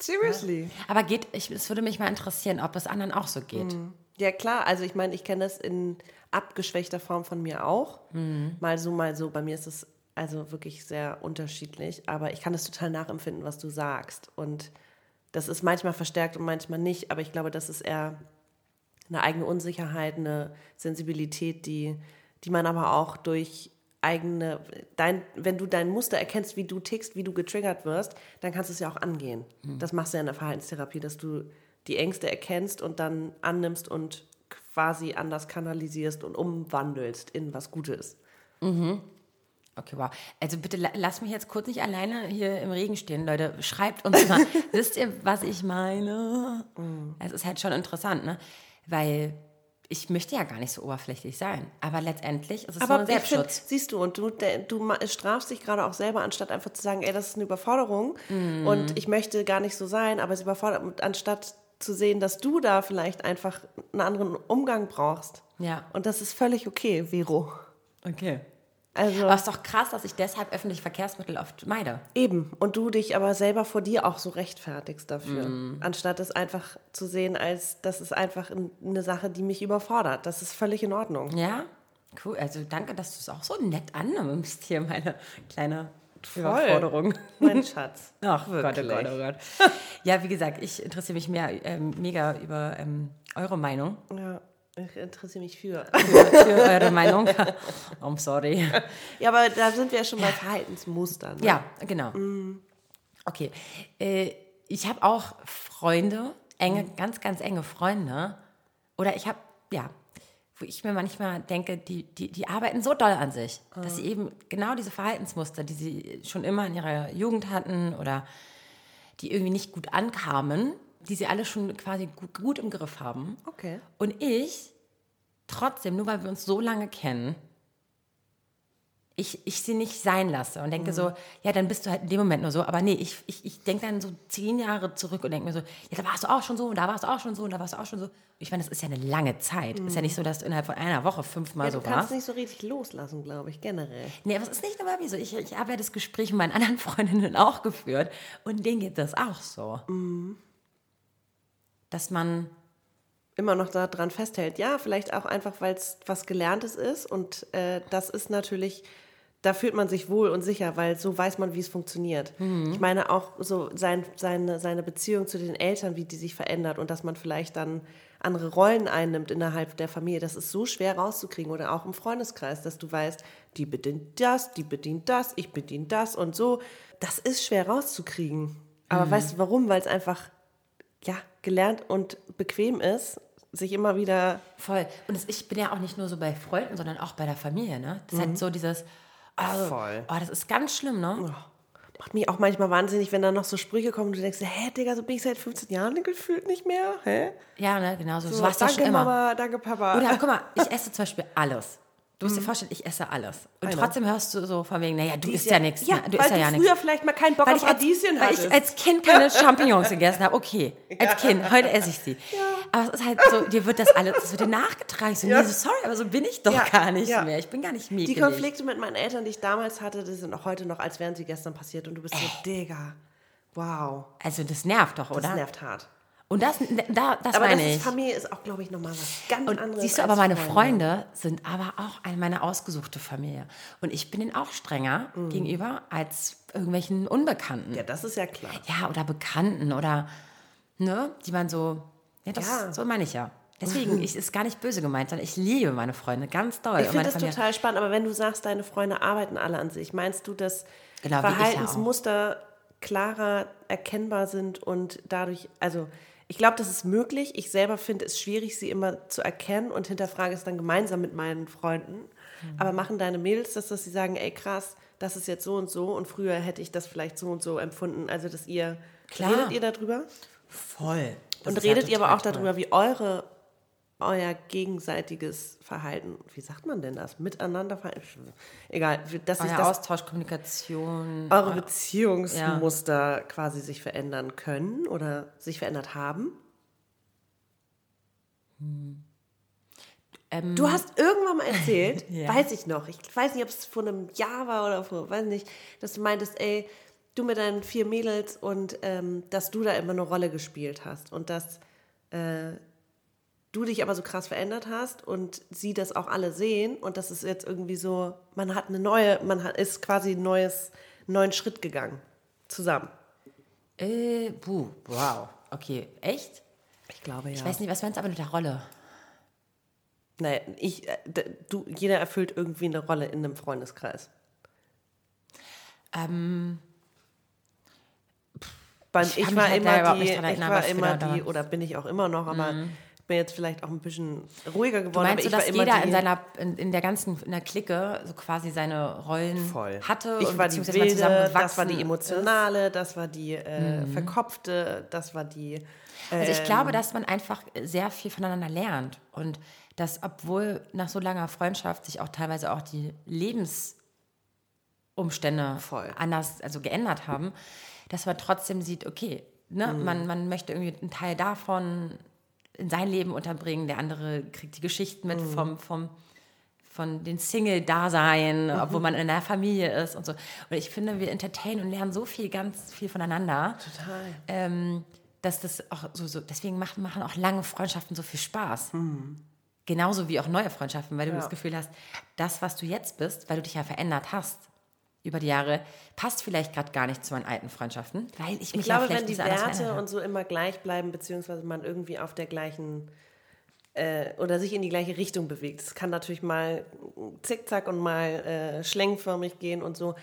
Seriously. Aber geht, ich, es würde mich mal interessieren, ob es anderen auch so geht. Mhm. Ja, klar. Also, ich meine, ich kenne das in abgeschwächter Form von mir auch. Mhm. Mal so, mal so. Bei mir ist es also wirklich sehr unterschiedlich. Aber ich kann es total nachempfinden, was du sagst. Und das ist manchmal verstärkt und manchmal nicht. Aber ich glaube, das ist eher eine eigene Unsicherheit, eine Sensibilität, die, die man aber auch durch eigene, dein, wenn du dein Muster erkennst, wie du tickst, wie du getriggert wirst, dann kannst du es ja auch angehen. Das machst du ja in der Verhaltenstherapie, dass du die Ängste erkennst und dann annimmst und quasi anders kanalisierst und umwandelst in was Gutes. Okay, wow. Also bitte la- lass mich jetzt kurz nicht alleine hier im Regen stehen, Leute. Schreibt uns mal. Wisst ihr, was ich meine? Es ist halt schon interessant, ne? Weil ich möchte ja gar nicht so oberflächlich sein. Aber letztendlich ist es nur Aber ein ich find, Selbstschutz. siehst du, und du, der, du strafst dich gerade auch selber, anstatt einfach zu sagen, ey, das ist eine Überforderung und ich möchte gar nicht so sein, aber es überfordert, anstatt zu sehen, dass du da vielleicht einfach einen anderen Umgang brauchst. Ja. Und das ist völlig okay, Vero. Okay. Also Aber es ist doch krass, dass ich deshalb öffentliche Verkehrsmittel oft meide. eben. Und du dich aber selber vor dir auch so rechtfertigst dafür. Anstatt es einfach zu sehen, als das ist einfach ein- eine Sache, die mich überfordert. Das ist völlig in Ordnung. Ja? Cool. Also danke, dass du es auch so nett annimmst hier, meine kleine Überforderung. Mein Schatz. Ach Wirklich. Gott, oh Gott, oh Gott. Ja, wie gesagt, ich interessiere mich mehr, ähm, mega über ähm, eure Meinung. Ja, ich interessiere mich für. Für eure Meinung. I'm sorry. Ja, aber da sind wir ja schon bei Verhaltensmustern. Ne? Ja, genau. Okay. Äh, ich habe auch Freunde, enge, ganz, ganz enge Freunde. Oder ich habe, ja, wo ich mir manchmal denke, die, die, die arbeiten so doll an sich, dass sie eben genau diese Verhaltensmuster, die sie schon immer in ihrer Jugend hatten oder die irgendwie nicht gut ankamen, die sie alle schon quasi gut, gut im Griff haben. Okay. Und ich, trotzdem, nur weil wir uns so lange kennen, ich, ich sie nicht sein lasse und denke so, ja, dann bist du halt in dem Moment nur so. Aber nee, ich, ich, ich denke dann so zehn Jahre zurück und denke mir so, ja, da warst du auch schon so und da warst du auch schon so und da warst du auch schon so. Ich meine, das ist ja eine lange Zeit. Ist ja nicht so, dass du innerhalb von einer Woche fünfmal Ja, du so kannst warst. nicht so richtig loslassen, glaube ich, generell. Nee, aber es ist nicht nur bei mir so. Ich, ich habe ja das Gespräch mit meinen anderen Freundinnen auch geführt und denen geht das auch so. Dass man Immer noch daran festhält. Ja, vielleicht auch einfach, weil es was Gelerntes ist. Und äh, das ist natürlich da fühlt man sich wohl und sicher, weil so weiß man, wie es funktioniert. Ich meine auch so sein, seine, seine Beziehung zu den Eltern, wie die sich verändert und dass man vielleicht dann andere Rollen einnimmt innerhalb der Familie. Das ist so schwer rauszukriegen oder auch im Freundeskreis, dass du weißt, die bedient das, die bedient das, ich bediene das und so. Das ist schwer rauszukriegen. Aber weißt du warum? Weil es einfach ja, gelernt und bequem ist, sich immer wieder Voll. Und ich bin ja auch nicht nur so bei Freunden, sondern auch bei der Familie, ne? Das ist halt so dieses, also, Voll. oh, das ist ganz schlimm, ne? Macht mich auch manchmal wahnsinnig, wenn da noch so Sprüche kommen und du denkst, hä, Digga, so bin ich seit 15 Jahren gefühlt nicht mehr. Hä? Ja, ne, genau so. So, So warst du danke, schon immer. Mama, danke, Papa. Oder guck mal, ich esse zum Beispiel alles. Du musst dir vorstellen, ich esse alles. Und Einer. trotzdem hörst du so von wegen, naja, du Die isst ja nichts. Ja? Du isst ja du ja früher nichts. vielleicht mal keinen Bock Weil auf ich, als, Radieschen weil ich als Kind keine Champignons gegessen habe. Okay, als Kind, heute esse ich sie. Aber es ist halt so, dir wird das alles, das wird dir nachgetragen. Ich so, Ja. nee, so, sorry, aber so bin ich doch Ja, gar nicht ja. mehr. Ich bin gar nicht die mickelig. Konflikte mit meinen Eltern, die ich damals hatte, die sind auch heute noch, als wären sie gestern passiert. Und du bist so, Digga, wow. Also das nervt doch, Das oder? nervt hart. Und das, da, das Aber das meine ist, ich. Familie ist auch, glaube ich, nochmal was ganz Und anderes. siehst du, aber meine Freunde sind aber auch eine meine ausgesuchte Familie. Und ich bin ihnen auch strenger Mhm. gegenüber als irgendwelchen Unbekannten. Ja, das ist ja klar. Ja, oder Bekannten oder, ne, die man so, ja, das, Ja. so meine ich ja. Deswegen, ich ist gar nicht böse gemeint, sondern ich liebe meine Freunde ganz doll. Ich finde das Familie- total spannend, aber wenn du sagst, deine Freunde arbeiten alle an sich, meinst du, dass Genau, ich ja. Verhaltensmuster klarer erkennbar sind und dadurch, also ich glaube, das ist möglich. Ich selber finde es schwierig, sie immer zu erkennen und hinterfrage es dann gemeinsam mit meinen Freunden. Mhm. Aber machen deine Mädels das, dass sie sagen, ey krass, das ist jetzt so und so und früher hätte ich das vielleicht so und so empfunden. Also, dass ihr, Klar. redet ihr darüber? Voll. Das und ja redet ihr aber auch toll. darüber, wie eure euer gegenseitiges Verhalten, wie sagt man denn das? Miteinander verhalten? Egal, dass sich das, Austausch, Kommunikation. eure eu- Beziehungsmuster quasi sich verändern können oder sich verändert haben. ähm, Du hast irgendwann mal erzählt, Ja. weiß ich noch, ich weiß nicht, ob es vor einem Jahr war oder vor, weiß nicht, dass du meintest, ey, du mit deinen vier Mädels und ähm, dass du da immer eine Rolle gespielt hast und dass äh, du dich aber so krass verändert hast und sie das auch alle sehen und das ist jetzt irgendwie so, man hat eine neue, man hat, ist quasi ein neues, neuen Schritt gegangen. Zusammen. Äh, puh, wow. Okay, echt? Ich glaube ja. Ich weiß nicht, was meinst du aber mit der Rolle? Naja, ich, äh, du, jeder erfüllt irgendwie eine Rolle in einem Freundeskreis. Ähm, Beim, Ich ich, war halt immer die, ich war immer die, oder bin ich auch immer noch, aber ich bin jetzt vielleicht auch ein bisschen ruhiger du geworden. meinst aber so, ich dass jeder in seiner, in, in der ganzen, in der Clique so quasi seine Rollen Voll. hatte Ich und war die wilde, zusammengewachsen das war die ist. emotionale, das war die äh, verkopfte, das war die. Also ich ähm, glaube, dass man einfach sehr viel voneinander lernt und dass, obwohl nach so langer Freundschaft sich auch teilweise auch die Lebensumstände Voll. anders, also geändert haben, dass man trotzdem sieht, okay, ne, Mhm. man, man möchte irgendwie einen Teil davon in sein Leben unterbringen, der andere kriegt die Geschichten mit Mhm. vom, vom von den Single-Dasein, Mhm. obwohl man in einer Familie ist und so. Und ich finde, wir entertainen und lernen so viel, ganz viel voneinander Total. ähm, dass das auch so, so deswegen machen, machen auch lange Freundschaften so viel Spaß. Genauso wie auch neue Freundschaften, weil du Ja. das Gefühl hast, das, was du jetzt bist, weil du dich ja verändert hast über die Jahre, passt vielleicht gerade gar nicht zu meinen alten Freundschaften, weil ich mich Ich glaube, ja wenn die Werte und so immer gleich bleiben, beziehungsweise man irgendwie auf der gleichen äh, oder sich in die gleiche Richtung bewegt. Es kann natürlich mal zickzack und mal äh, schlängförmig gehen und so.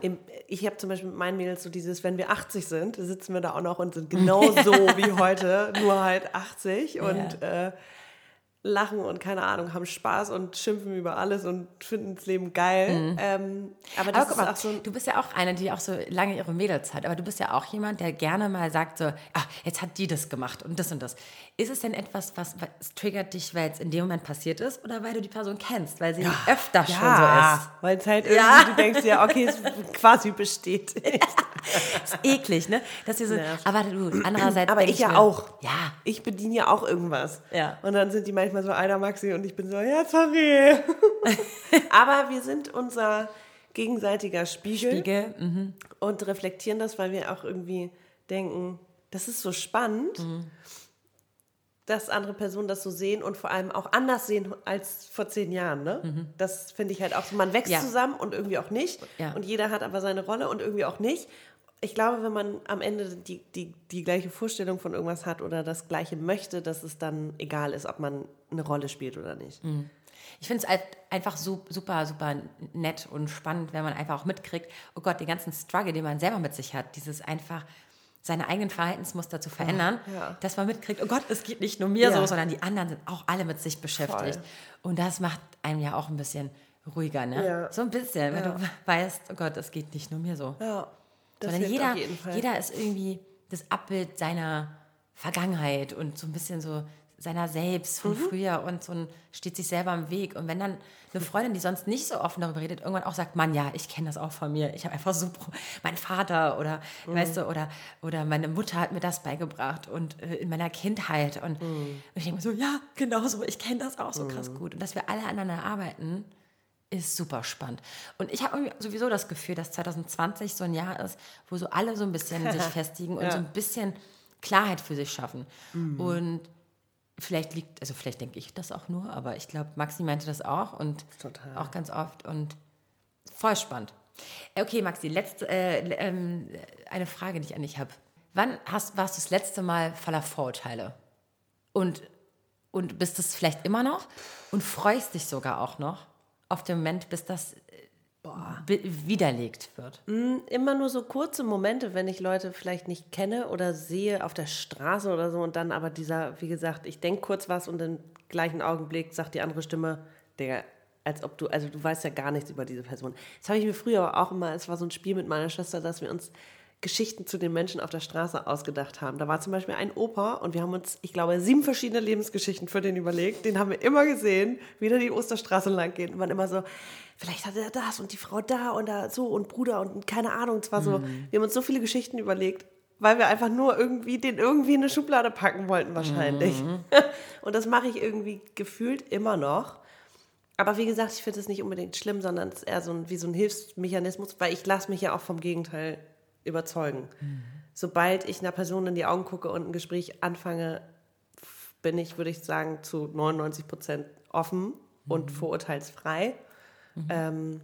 Im, ich habe zum Beispiel mit meinen Mädels so dieses, wenn wir 80 sind, sitzen wir da auch noch und sind genau so wie heute, nur halt 80 und äh, lachen und keine Ahnung, haben Spaß und schimpfen über alles und finden das Leben geil. Ähm, aber das Mhm. Aber mal, ist auch so du bist ja auch eine, die auch so lange ihre Mädels hat, aber du bist ja auch jemand, der gerne mal sagt so, ah, jetzt hat die das gemacht und das und das. Ist es denn etwas, was, was triggert dich, weil es in dem Moment passiert ist oder weil du die Person kennst, weil sie öfter schon so ist? Weil es halt irgendwie, Ja. du denkst ja, okay, es quasi bestätigt. ist eklig, ne? Dass wir so, aber du, andererseits Aber denk ich ja mir, auch. Ja. Ich bediene ja auch irgendwas. Ja. Und dann sind die manchmal so, Alter Maxi, und ich bin so, ja, sorry. Aber wir sind unser gegenseitiger Spiegel, Spiegel, mhm. und reflektieren das, weil wir auch irgendwie denken, das ist so spannend. dass andere Personen das so sehen und vor allem auch anders sehen als vor zehn Jahren. Ne? Das finde ich halt auch so. Man wächst Ja. zusammen und irgendwie auch nicht. Ja. Und jeder hat aber seine Rolle und irgendwie auch nicht. Ich glaube, wenn man am Ende die, die, die gleiche Vorstellung von irgendwas hat oder das Gleiche möchte, dass es dann egal ist, ob man eine Rolle spielt oder nicht. Ich finde es halt einfach su- super, super nett und spannend, wenn man einfach auch mitkriegt, oh Gott, den ganzen Struggle, den man selber mit sich hat, dieses einfach seine eigenen Verhaltensmuster zu verändern, ja. dass man mitkriegt, oh Gott, es geht nicht nur mir Ja. so, sondern die anderen sind auch alle mit sich beschäftigt. Voll. Und das macht einem ja auch ein bisschen ruhiger, ne? Ja. So ein bisschen, wenn Ja. du weißt, oh Gott, es geht nicht nur mir so. Ja, das sondern jeder, jeder ist irgendwie das Abbild seiner Vergangenheit und so ein bisschen so seiner selbst von Mhm. früher und so ein, steht sich selber im Weg. Und wenn dann eine Freundin, die sonst nicht so offen darüber redet, irgendwann auch sagt, Mann, ja, ich kenne das auch von mir. Ich habe einfach so, mein Vater oder, Mhm. weißt du, oder, oder meine Mutter hat mir das beigebracht und äh, in meiner Kindheit. Und, Mhm. und ich denke mir so, ja, genau so, ich kenne das auch so krass gut. Und dass wir alle aneinander arbeiten, ist super spannend. Und ich habe sowieso das Gefühl, dass 2020 so ein Jahr ist, wo so alle so ein bisschen sich festigen und Ja. so ein bisschen Klarheit für sich schaffen. Und vielleicht liegt, also vielleicht denke ich das auch nur, aber ich glaube, Maxi meinte das auch und Total. auch ganz oft und voll spannend. Äh, Okay, Maxi, letzte, äh, ähm, eine Frage, die ich an dich habe. Wann hast, warst du das letzte Mal voller Vorurteile? Und, und bist es vielleicht immer noch? Und freust dich sogar auch noch auf den Moment, bis das äh, be- widerlegt wird? immer nur so kurze Momente, wenn ich Leute vielleicht nicht kenne oder sehe auf der Straße oder so und dann aber dieser, wie gesagt, ich denke kurz was und im gleichen Augenblick sagt die andere Stimme, Digga, als ob du, also du weißt ja gar nichts über diese Person. Das habe ich mir früher auch immer, es war so ein Spiel mit meiner Schwester, dass wir uns Geschichten zu den Menschen auf der Straße ausgedacht haben. Da war zum Beispiel ein Opa und wir haben uns, ich glaube, sieben verschiedene Lebensgeschichten für den überlegt. Den haben wir immer gesehen, wie der die Osterstraße lang geht. Und man immer so, vielleicht hat er das und die Frau da und da so und Bruder und keine Ahnung. Es war so, wir haben uns so viele Geschichten überlegt, weil wir einfach nur irgendwie den irgendwie in eine Schublade packen wollten wahrscheinlich. Und das mache ich irgendwie gefühlt immer noch. Aber wie gesagt, ich finde es nicht unbedingt schlimm, sondern es ist eher so ein, wie so ein Hilfsmechanismus, weil ich lasse mich ja auch vom Gegenteil überzeugen. Sobald ich einer Person in die Augen gucke und ein Gespräch anfange, bin ich, würde ich sagen, zu 99 Prozent offen und vorurteilsfrei. Ähm,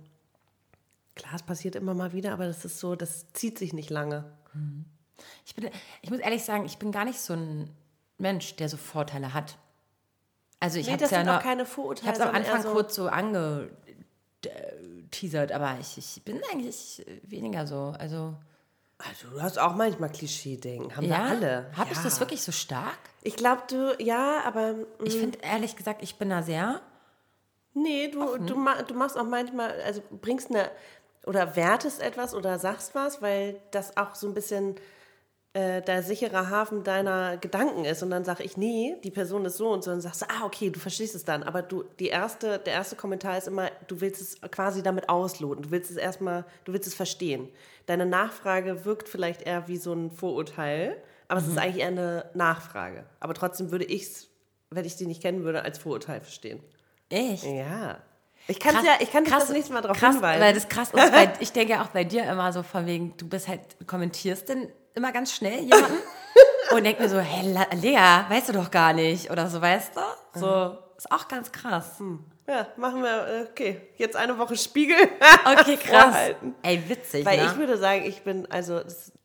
klar, es passiert immer mal wieder, aber das ist so, das zieht sich nicht lange. Ich, bin, ich muss ehrlich sagen, ich bin gar nicht so ein Mensch, der so Vorteile hat. Also ich Nee, habe ja noch, keine ich Vorurteile. habe es am Anfang so, kurz so angeteasert, aber ich, ich bin eigentlich weniger so. Also Also, du hast auch manchmal Klischee-Denken. Haben ja, wir alle. habe ich Ja. das wirklich so stark? Ich glaube, du, ja, aber mm, Ich finde ehrlich gesagt, ich bin da sehr. nee, du, du, du machst auch manchmal, also bringst eine, oder wertest etwas oder sagst was, weil das auch so ein bisschen äh, der sichere Hafen deiner Gedanken ist. Und dann sage ich, nee, die Person ist so und so. Und dann sagst du, ah, okay, du verstehst es dann. Aber du, die erste, der erste Kommentar ist immer, du willst es quasi damit ausloten. Du willst es erstmal, du willst es verstehen. Deine Nachfrage wirkt vielleicht eher wie so ein Vorurteil, aber es ist eigentlich eher eine Nachfrage. Aber trotzdem würde ich es, wenn ich sie nicht kennen würde, als Vorurteil verstehen. Ich. Ja. Ich kann ja, ich kann dich das nächste Mal darauf krass, hinweisen. Weil das krass ist, weil ich denke ja auch bei dir immer so von wegen, du bist halt, du kommentierst denn immer ganz schnell jemanden und denk mir so, hey Lea, weißt du doch gar nicht oder so, weißt du? So, ist auch ganz krass. ja, machen wir, äh, okay, jetzt eine Woche Spiegel. Okay, krass. Ey, witzig, Weil ne? ich würde sagen, ich bin, also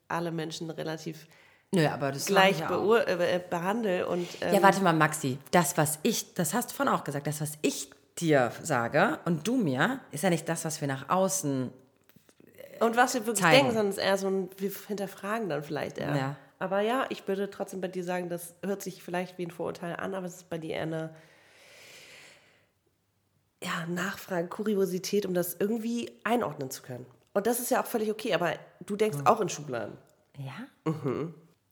alle Menschen relativ Nö, aber das gleich beur- äh, behandle und ähm, Ja, warte mal, Maxi. Das, was ich, das hast du vorhin auch gesagt, das, was ich dir sage und du mir, ist ja nicht das, was wir nach außen. Und was wir wirklich zeigen. denken, sondern es ist eher so ein, wir hinterfragen dann vielleicht eher. Ja. Aber ja, ich würde trotzdem bei dir sagen, das hört sich vielleicht wie ein Vorurteil an, aber es ist bei dir eher eine ja, Nachfrage, Kuriosität, um das irgendwie einordnen zu können. Und das ist ja auch völlig okay, aber du denkst auch in Schubladen. Ja?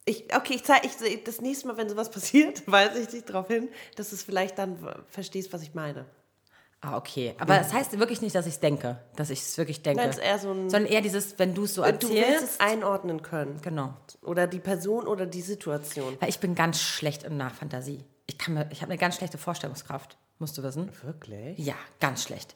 Ich, okay, ich zeige ich, das nächste Mal, wenn sowas passiert, weise ich dich darauf hin, dass du es vielleicht dann verstehst, was ich meine. Ah, okay. Aber das heißt wirklich nicht, dass ich es denke, dass ich es wirklich denke. Nein, es ist eher so ein. sondern eher dieses, wenn du es so du willst erzählst. es einordnen können. Genau. Oder die Person oder die Situation. Weil ich bin ganz schlecht in Nachfantasie. Ich, kann mir, ich habe eine ganz schlechte Vorstellungskraft, musst du wissen. Wirklich? Ja, ganz schlecht.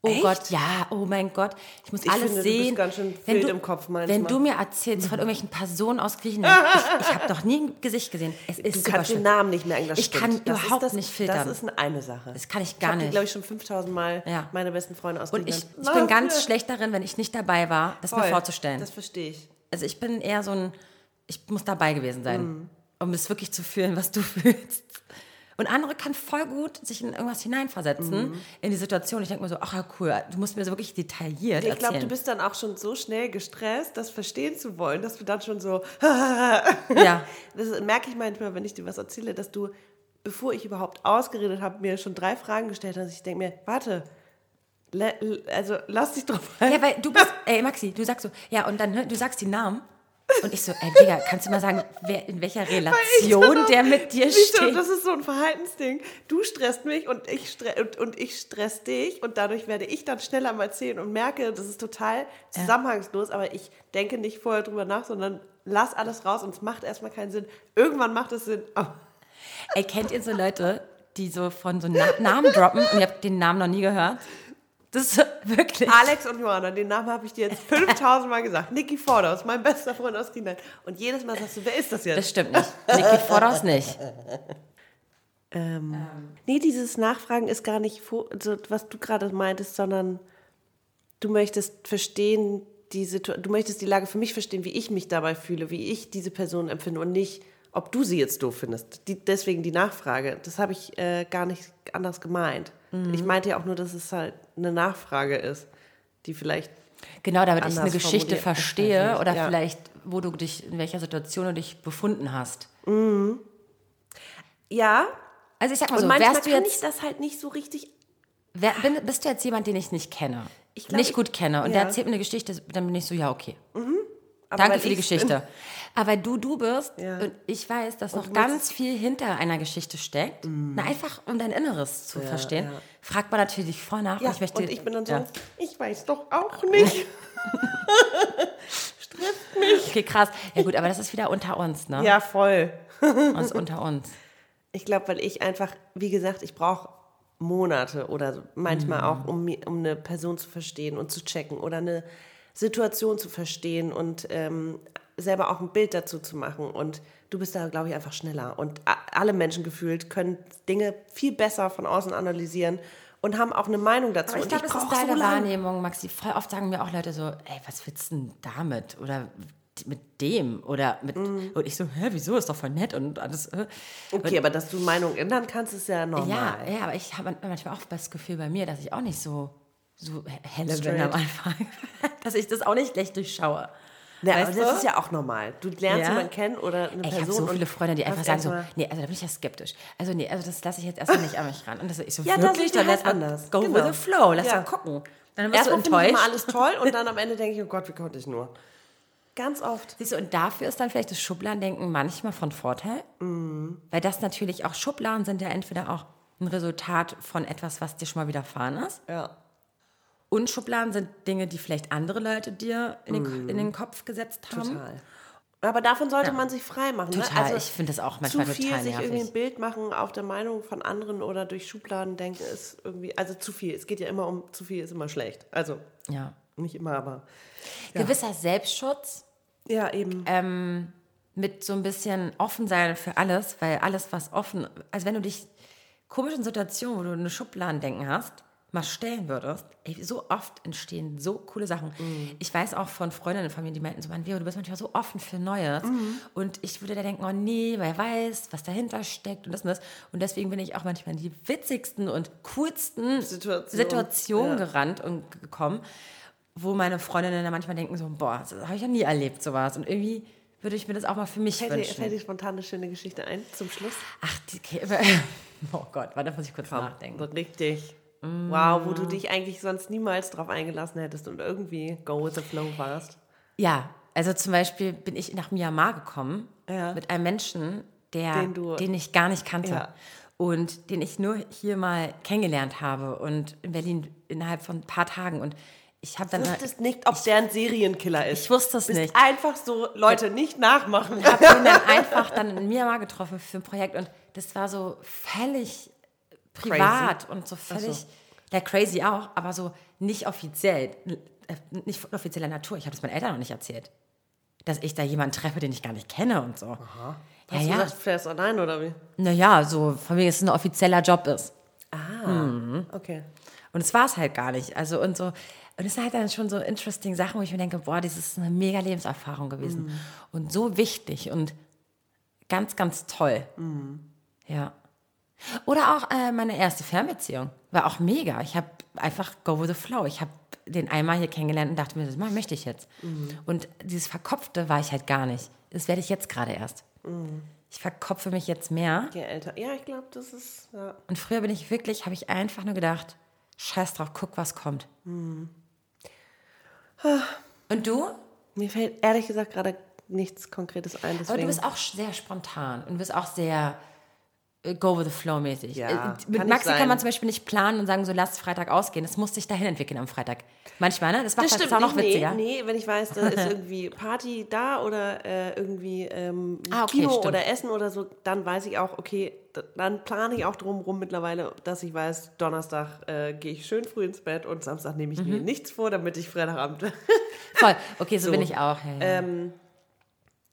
Oh Echt? Gott, ja, oh mein Gott, ich muss Ich alles finde, du sehen. bist ganz schön wenn wild du, im Kopf manchmal. Wenn du mir erzählst von irgendwelchen Personen aus Griechenland, ich, ich habe noch nie ein Gesicht gesehen. Es ist Du super kannst den schön. Namen nicht merken, das Ich stimmt. kann das überhaupt das, nicht filtern. Das ist eine Sache. Das kann ich Ich gar habe nicht. glaube ich, schon 5000 Mal Ja. meine besten Freunde aus Und ich, Griechenland. ich bin Na, ganz schlecht darin, wenn ich nicht dabei war, das mir Voll. vorzustellen. Das verstehe ich. also ich bin eher so ein, ich muss dabei gewesen sein, Mhm. um es wirklich zu fühlen, was du fühlst. Und andere kann voll gut sich in irgendwas hineinversetzen, Mhm. in die Situation. Ich denke mir so, ach ja, cool, du musst mir so wirklich detailliert Ich glaube, du bist dann auch schon so schnell gestresst, das verstehen zu wollen, dass du dann schon so. ja, Das merke ich manchmal, wenn ich dir was erzähle, dass du, bevor ich überhaupt ausgeredet habe, mir schon drei Fragen gestellt hast. Ich denke mir, warte, le, le- also lass dich drauf ein. ja, weil du bist, ey Maxi, du sagst so, ja, und dann, ne, du sagst die Namen. Und ich so, ey Digga, kannst du mal sagen, wer, in welcher Relation der mit dir Siehst du, steht? das ist so ein Verhaltensding. Du stresst mich und ich, stre und, und ich stress dich und dadurch werde ich dann schneller am Erzählen und merke, das ist total zusammenhangslos, aber ich denke nicht vorher drüber nach, sondern lass alles raus und es macht erstmal keinen Sinn. Irgendwann macht es Sinn. aber- Ey, kennt ihr so Leute, die so von so Na Namen droppen und ihr habt den Namen noch nie gehört? Das ist wirklich. Alex und Johanna, den Namen habe ich dir jetzt 5000 Mal gesagt. Niki Fordaus, mein bester Freund aus Griechenland. Und jedes Mal sagst du, wer ist das jetzt? Das stimmt nicht. Niki Voraus nicht. Ähm, Nee, dieses Nachfragen ist gar nicht, vor- so, was du gerade meintest, sondern du möchtest verstehen, die Situ du möchtest die Lage für mich verstehen, wie ich mich dabei fühle, wie ich diese Person empfinde und nicht, ob du sie jetzt doof findest. Die, deswegen die Nachfrage. Das habe ich äh, gar nicht anders gemeint. Ich meinte ja auch nur, dass es halt eine Nachfrage ist, die vielleicht Genau, damit ich eine Geschichte verstehe oder Ja. vielleicht, wo du dich, in welcher Situation du dich befunden hast. ja. Also ich sag mal Und so, manchmal wärst du kann ich jetzt, das halt nicht so richtig. wär, bin, bist du jetzt jemand, den ich nicht kenne, Ich glaub, nicht ich- gut kenne und der ja. erzählt mir eine Geschichte, dann bin ich so, ja, okay. Aber Danke für die Geschichte. Aber weil du du bist Ja. und ich weiß, dass noch du ganz viel hinter einer Geschichte steckt, na, einfach um dein Inneres zu verstehen, ja. fragt man natürlich voll nach. Ja, und ich, möchte, und ich bin dann so, Ja. ich weiß doch auch nicht. Okay, krass. Ja gut, aber das ist wieder unter uns, ne? Ja, voll. Das ist unter uns. Ich glaube, weil ich einfach, wie gesagt, ich brauche Monate oder manchmal auch, um, um eine Person zu verstehen und zu checken oder eine Situation zu verstehen und ähm, selber auch ein Bild dazu zu machen. Und du bist da, glaube ich, einfach schneller. Und alle Menschen gefühlt können Dinge viel besser von außen analysieren und haben auch eine Meinung dazu. Aber ich Und glaube, das ist deine so. Wahrnehmung, Maxi. Voll oft sagen mir auch Leute so, ey, was willst du denn damit? Oder mit dem? Oder mit. Mhm. Und ich so, hä, wieso? Ist doch voll nett und alles. äh. Okay, aber dass du Meinung ändern kannst, ist ja normal. Ja, ja, aber ich habe manchmal auch das Gefühl bei mir, dass ich auch nicht so, so helle bin am Anfang. dass ich das auch nicht gleich durchschaue. Ja, aber Weißt das du? ist ja auch normal. Du lernst Ja. jemanden kennen oder eine Ich Person. habe so viele Freunde, die einfach sagen so, nee, also da bin ich ja skeptisch. Also nee, also das lasse ich jetzt erstmal nicht an mich ran. Und das ich so, Ja, das wirklich, ist dann halt lass anders. go Genau. with the flow, lass Ja. mal gucken. Dann wirst Erstmal du finde ich immer enttäuscht. alles toll und dann am Ende denke ich, oh Gott, wie konnte ich nur. Ganz oft. Siehst du, und dafür ist dann vielleicht das Schubladendenken manchmal von Vorteil. Mhm. Weil das natürlich auch, Schubladen sind ja entweder auch ein Resultat von etwas, was dir schon mal widerfahren ist. Ja. Und Schubladen sind Dinge, die vielleicht andere Leute dir in den, in den Kopf gesetzt haben. Mhm. Total. Aber davon sollte Ja. man sich frei machen. Total. Ne? Also ich finde das auch manchmal zu viel total sich irgendwie nervig. ein Bild machen auf der Meinung von anderen oder durch Schubladen denken ist irgendwie, also zu viel. Es geht ja immer um, zu viel ist immer schlecht. Also Ja. nicht immer, aber Gewisser Selbstschutz ja eben. ähm, mit so ein bisschen offen sein für alles, weil alles, was offen, also wenn du dich komischen Situationen, wo du eine Schubladendenken hast, mal stellen würdest, ey, so oft entstehen so coole Sachen. Ich weiß auch von Freundinnen von mir, die meinten so, Vero, du bist manchmal so offen für Neues. Und ich würde da denken, oh nee, wer weiß, was dahinter steckt und das und das. Und deswegen bin ich auch manchmal in die witzigsten und coolsten Situation. Situationen Ja. gerannt und gekommen, wo meine Freundinnen dann manchmal denken so, boah, das habe ich ja nie erlebt, sowas. Und irgendwie würde ich mir das auch mal für mich Fällt dir, wünschen. fällt dir spontan eine schöne Geschichte ein zum Schluss? Ach, die, oh Gott, warte, muss ich kurz nachdenken. So richtig. Wow, wo du dich eigentlich sonst niemals drauf eingelassen hättest und irgendwie go with the flow warst. Ja, also zum Beispiel bin ich nach Myanmar gekommen Ja. mit einem Menschen, der, Den den, du- ich gar nicht kannte. Ja. Und den ich nur hier mal kennengelernt habe und in Berlin innerhalb von ein paar Tagen. Und ich habe dann. Du wusstest nicht, ob der ein Serienkiller ist. Ich wusste es Bist nicht. einfach so, Leute, nicht nachmachen. habe ihn dann einfach dann in Myanmar getroffen für ein Projekt und das war so völlig privat und so völlig Ja, crazy auch, aber so nicht offiziell, äh, nicht von offizieller Natur. Ich habe das meinen Eltern noch nicht erzählt. Dass ich da jemanden treffe, den ich gar nicht kenne und so. Aha. Ja, Hast du ja. gesagt, fährst allein oder wie? Naja, so von mir, dass es ein offizieller Job ist. Ah, okay. Und es war es halt gar nicht. Also und so. Und es sind halt dann schon so interesting Sachen, wo ich mir denke, boah, das ist eine mega Lebenserfahrung gewesen. Und so wichtig und ganz, ganz toll. Ja. Oder auch äh, meine erste Fernbeziehung. War auch mega. Ich habe einfach go with the flow. Ich habe den einmal hier kennengelernt und dachte mir, das möchte ich jetzt. Und dieses Verkopfte war ich halt gar nicht. Das werde ich jetzt gerade erst. Ich verkopfe mich jetzt mehr. Je älter. Ja, ich glaube, das ist. Ja. Und früher bin ich wirklich, habe ich einfach nur gedacht, scheiß drauf, guck, was kommt. Und du? Mir fällt ehrlich gesagt gerade nichts Konkretes ein. Deswegen. Aber du bist auch sehr spontan und du bist auch sehr go with the flow mäßig. Ja, Äh, kann Mit nicht Maxi sein. kann man zum Beispiel nicht planen und sagen, so lass Freitag ausgehen. Das muss sich dahin entwickeln am Freitag. Manchmal, ne? Das macht das das stimmt auch noch nicht, witziger. Nee, nee, wenn ich weiß, da ist irgendwie Party da oder äh, irgendwie ähm, Ah, okay, Kino stimmt. oder Essen oder so, dann weiß ich auch, okay, dann plane ich auch drumherum mittlerweile, dass ich weiß, Donnerstag äh, gehe ich schön früh ins Bett und Samstag nehme ich Mhm. mir nichts vor, damit ich Freitagabend. Voll. Okay, so, So. bin ich auch. Ja, ja. ähm,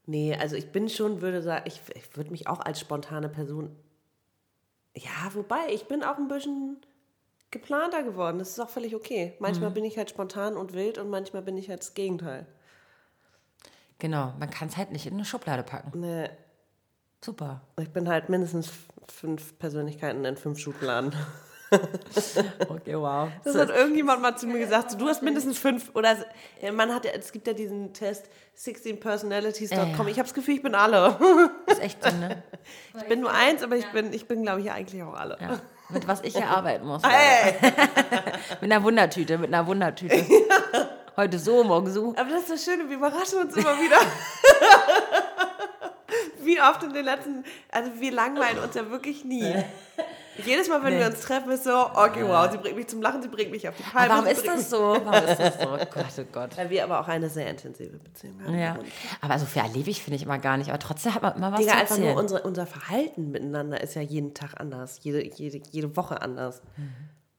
nee, also ich bin schon, würde sagen, ich, ich würde mich auch als spontane Person. Ja, wobei, ich bin auch ein bisschen geplanter geworden. Das ist auch völlig okay. Mhm. Manchmal bin ich halt spontan und wild und manchmal bin ich halt das Gegenteil. Genau, man kann es halt nicht in eine Schublade packen. Nee, Super. ich bin halt mindestens fünf Persönlichkeiten in fünf Schubladen. Okay, wow. Das hat irgendjemand mal zu mir gesagt, so, du hast mindestens fünf oder ja, man hat ja, es gibt ja diesen Test 16personalities.com. Ich habe das Gefühl, ich bin alle. ist echt so, ne? Ich bin nur eins, aber ich bin, ich bin glaube ich eigentlich auch alle. Ja. Mit was ich hier arbeiten muss. Hey! mit einer Wundertüte, mit einer Wundertüte. Heute so, morgen so. Aber das ist das Schöne, wir überraschen uns immer wieder. Wie oft in den letzten, also wir langweilen uns ja wirklich nie. Jedes Mal, wenn wir uns treffen, ist so, okay, wow, sie bringt mich zum Lachen, sie bringt mich auf die Palme. Warum ist das so? Warum ist das so? Oh Gott, oh Gott. Weil wir aber auch eine sehr intensive Beziehung haben. Ja. Aber so viel erlebe ich, finde ich immer gar nicht. Aber trotzdem hat man immer was Digga, zu einfach erzählen. nur unsere, unser Verhalten miteinander ist ja jeden Tag anders, jede, jede, jede Woche anders.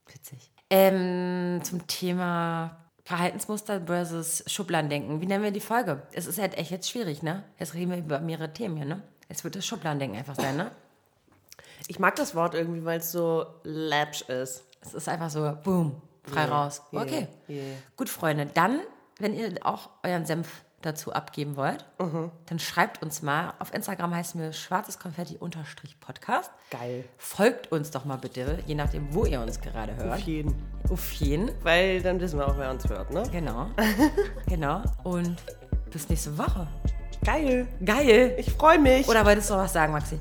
Witzig. Ähm, zum Thema Verhaltensmuster versus Schubladendenken. Wie nennen wir die Folge? Es ist halt echt jetzt schwierig, ne? Jetzt reden wir über mehrere Themen hier, ne? Es wird das Schubladendenken einfach sein, ne? Ich mag das Wort irgendwie, weil es so läppsch ist. Es ist einfach so, boom, frei Yeah, raus. Okay. yeah. Gut, Freunde. Dann, wenn ihr auch euren Senf dazu abgeben wollt, Mhm. dann schreibt uns mal. Auf Instagram heißen wir schwarzes Konfetti-Podcast. Geil. Folgt uns doch mal bitte, je nachdem, wo ihr uns gerade Auf hört. jeden. Auf jeden. Weil dann wissen wir auch, wer uns hört, ne? Genau. genau. Und bis nächste Woche. Geil. Geil. Ich freue mich. Oder wolltest du noch was sagen, Maxi?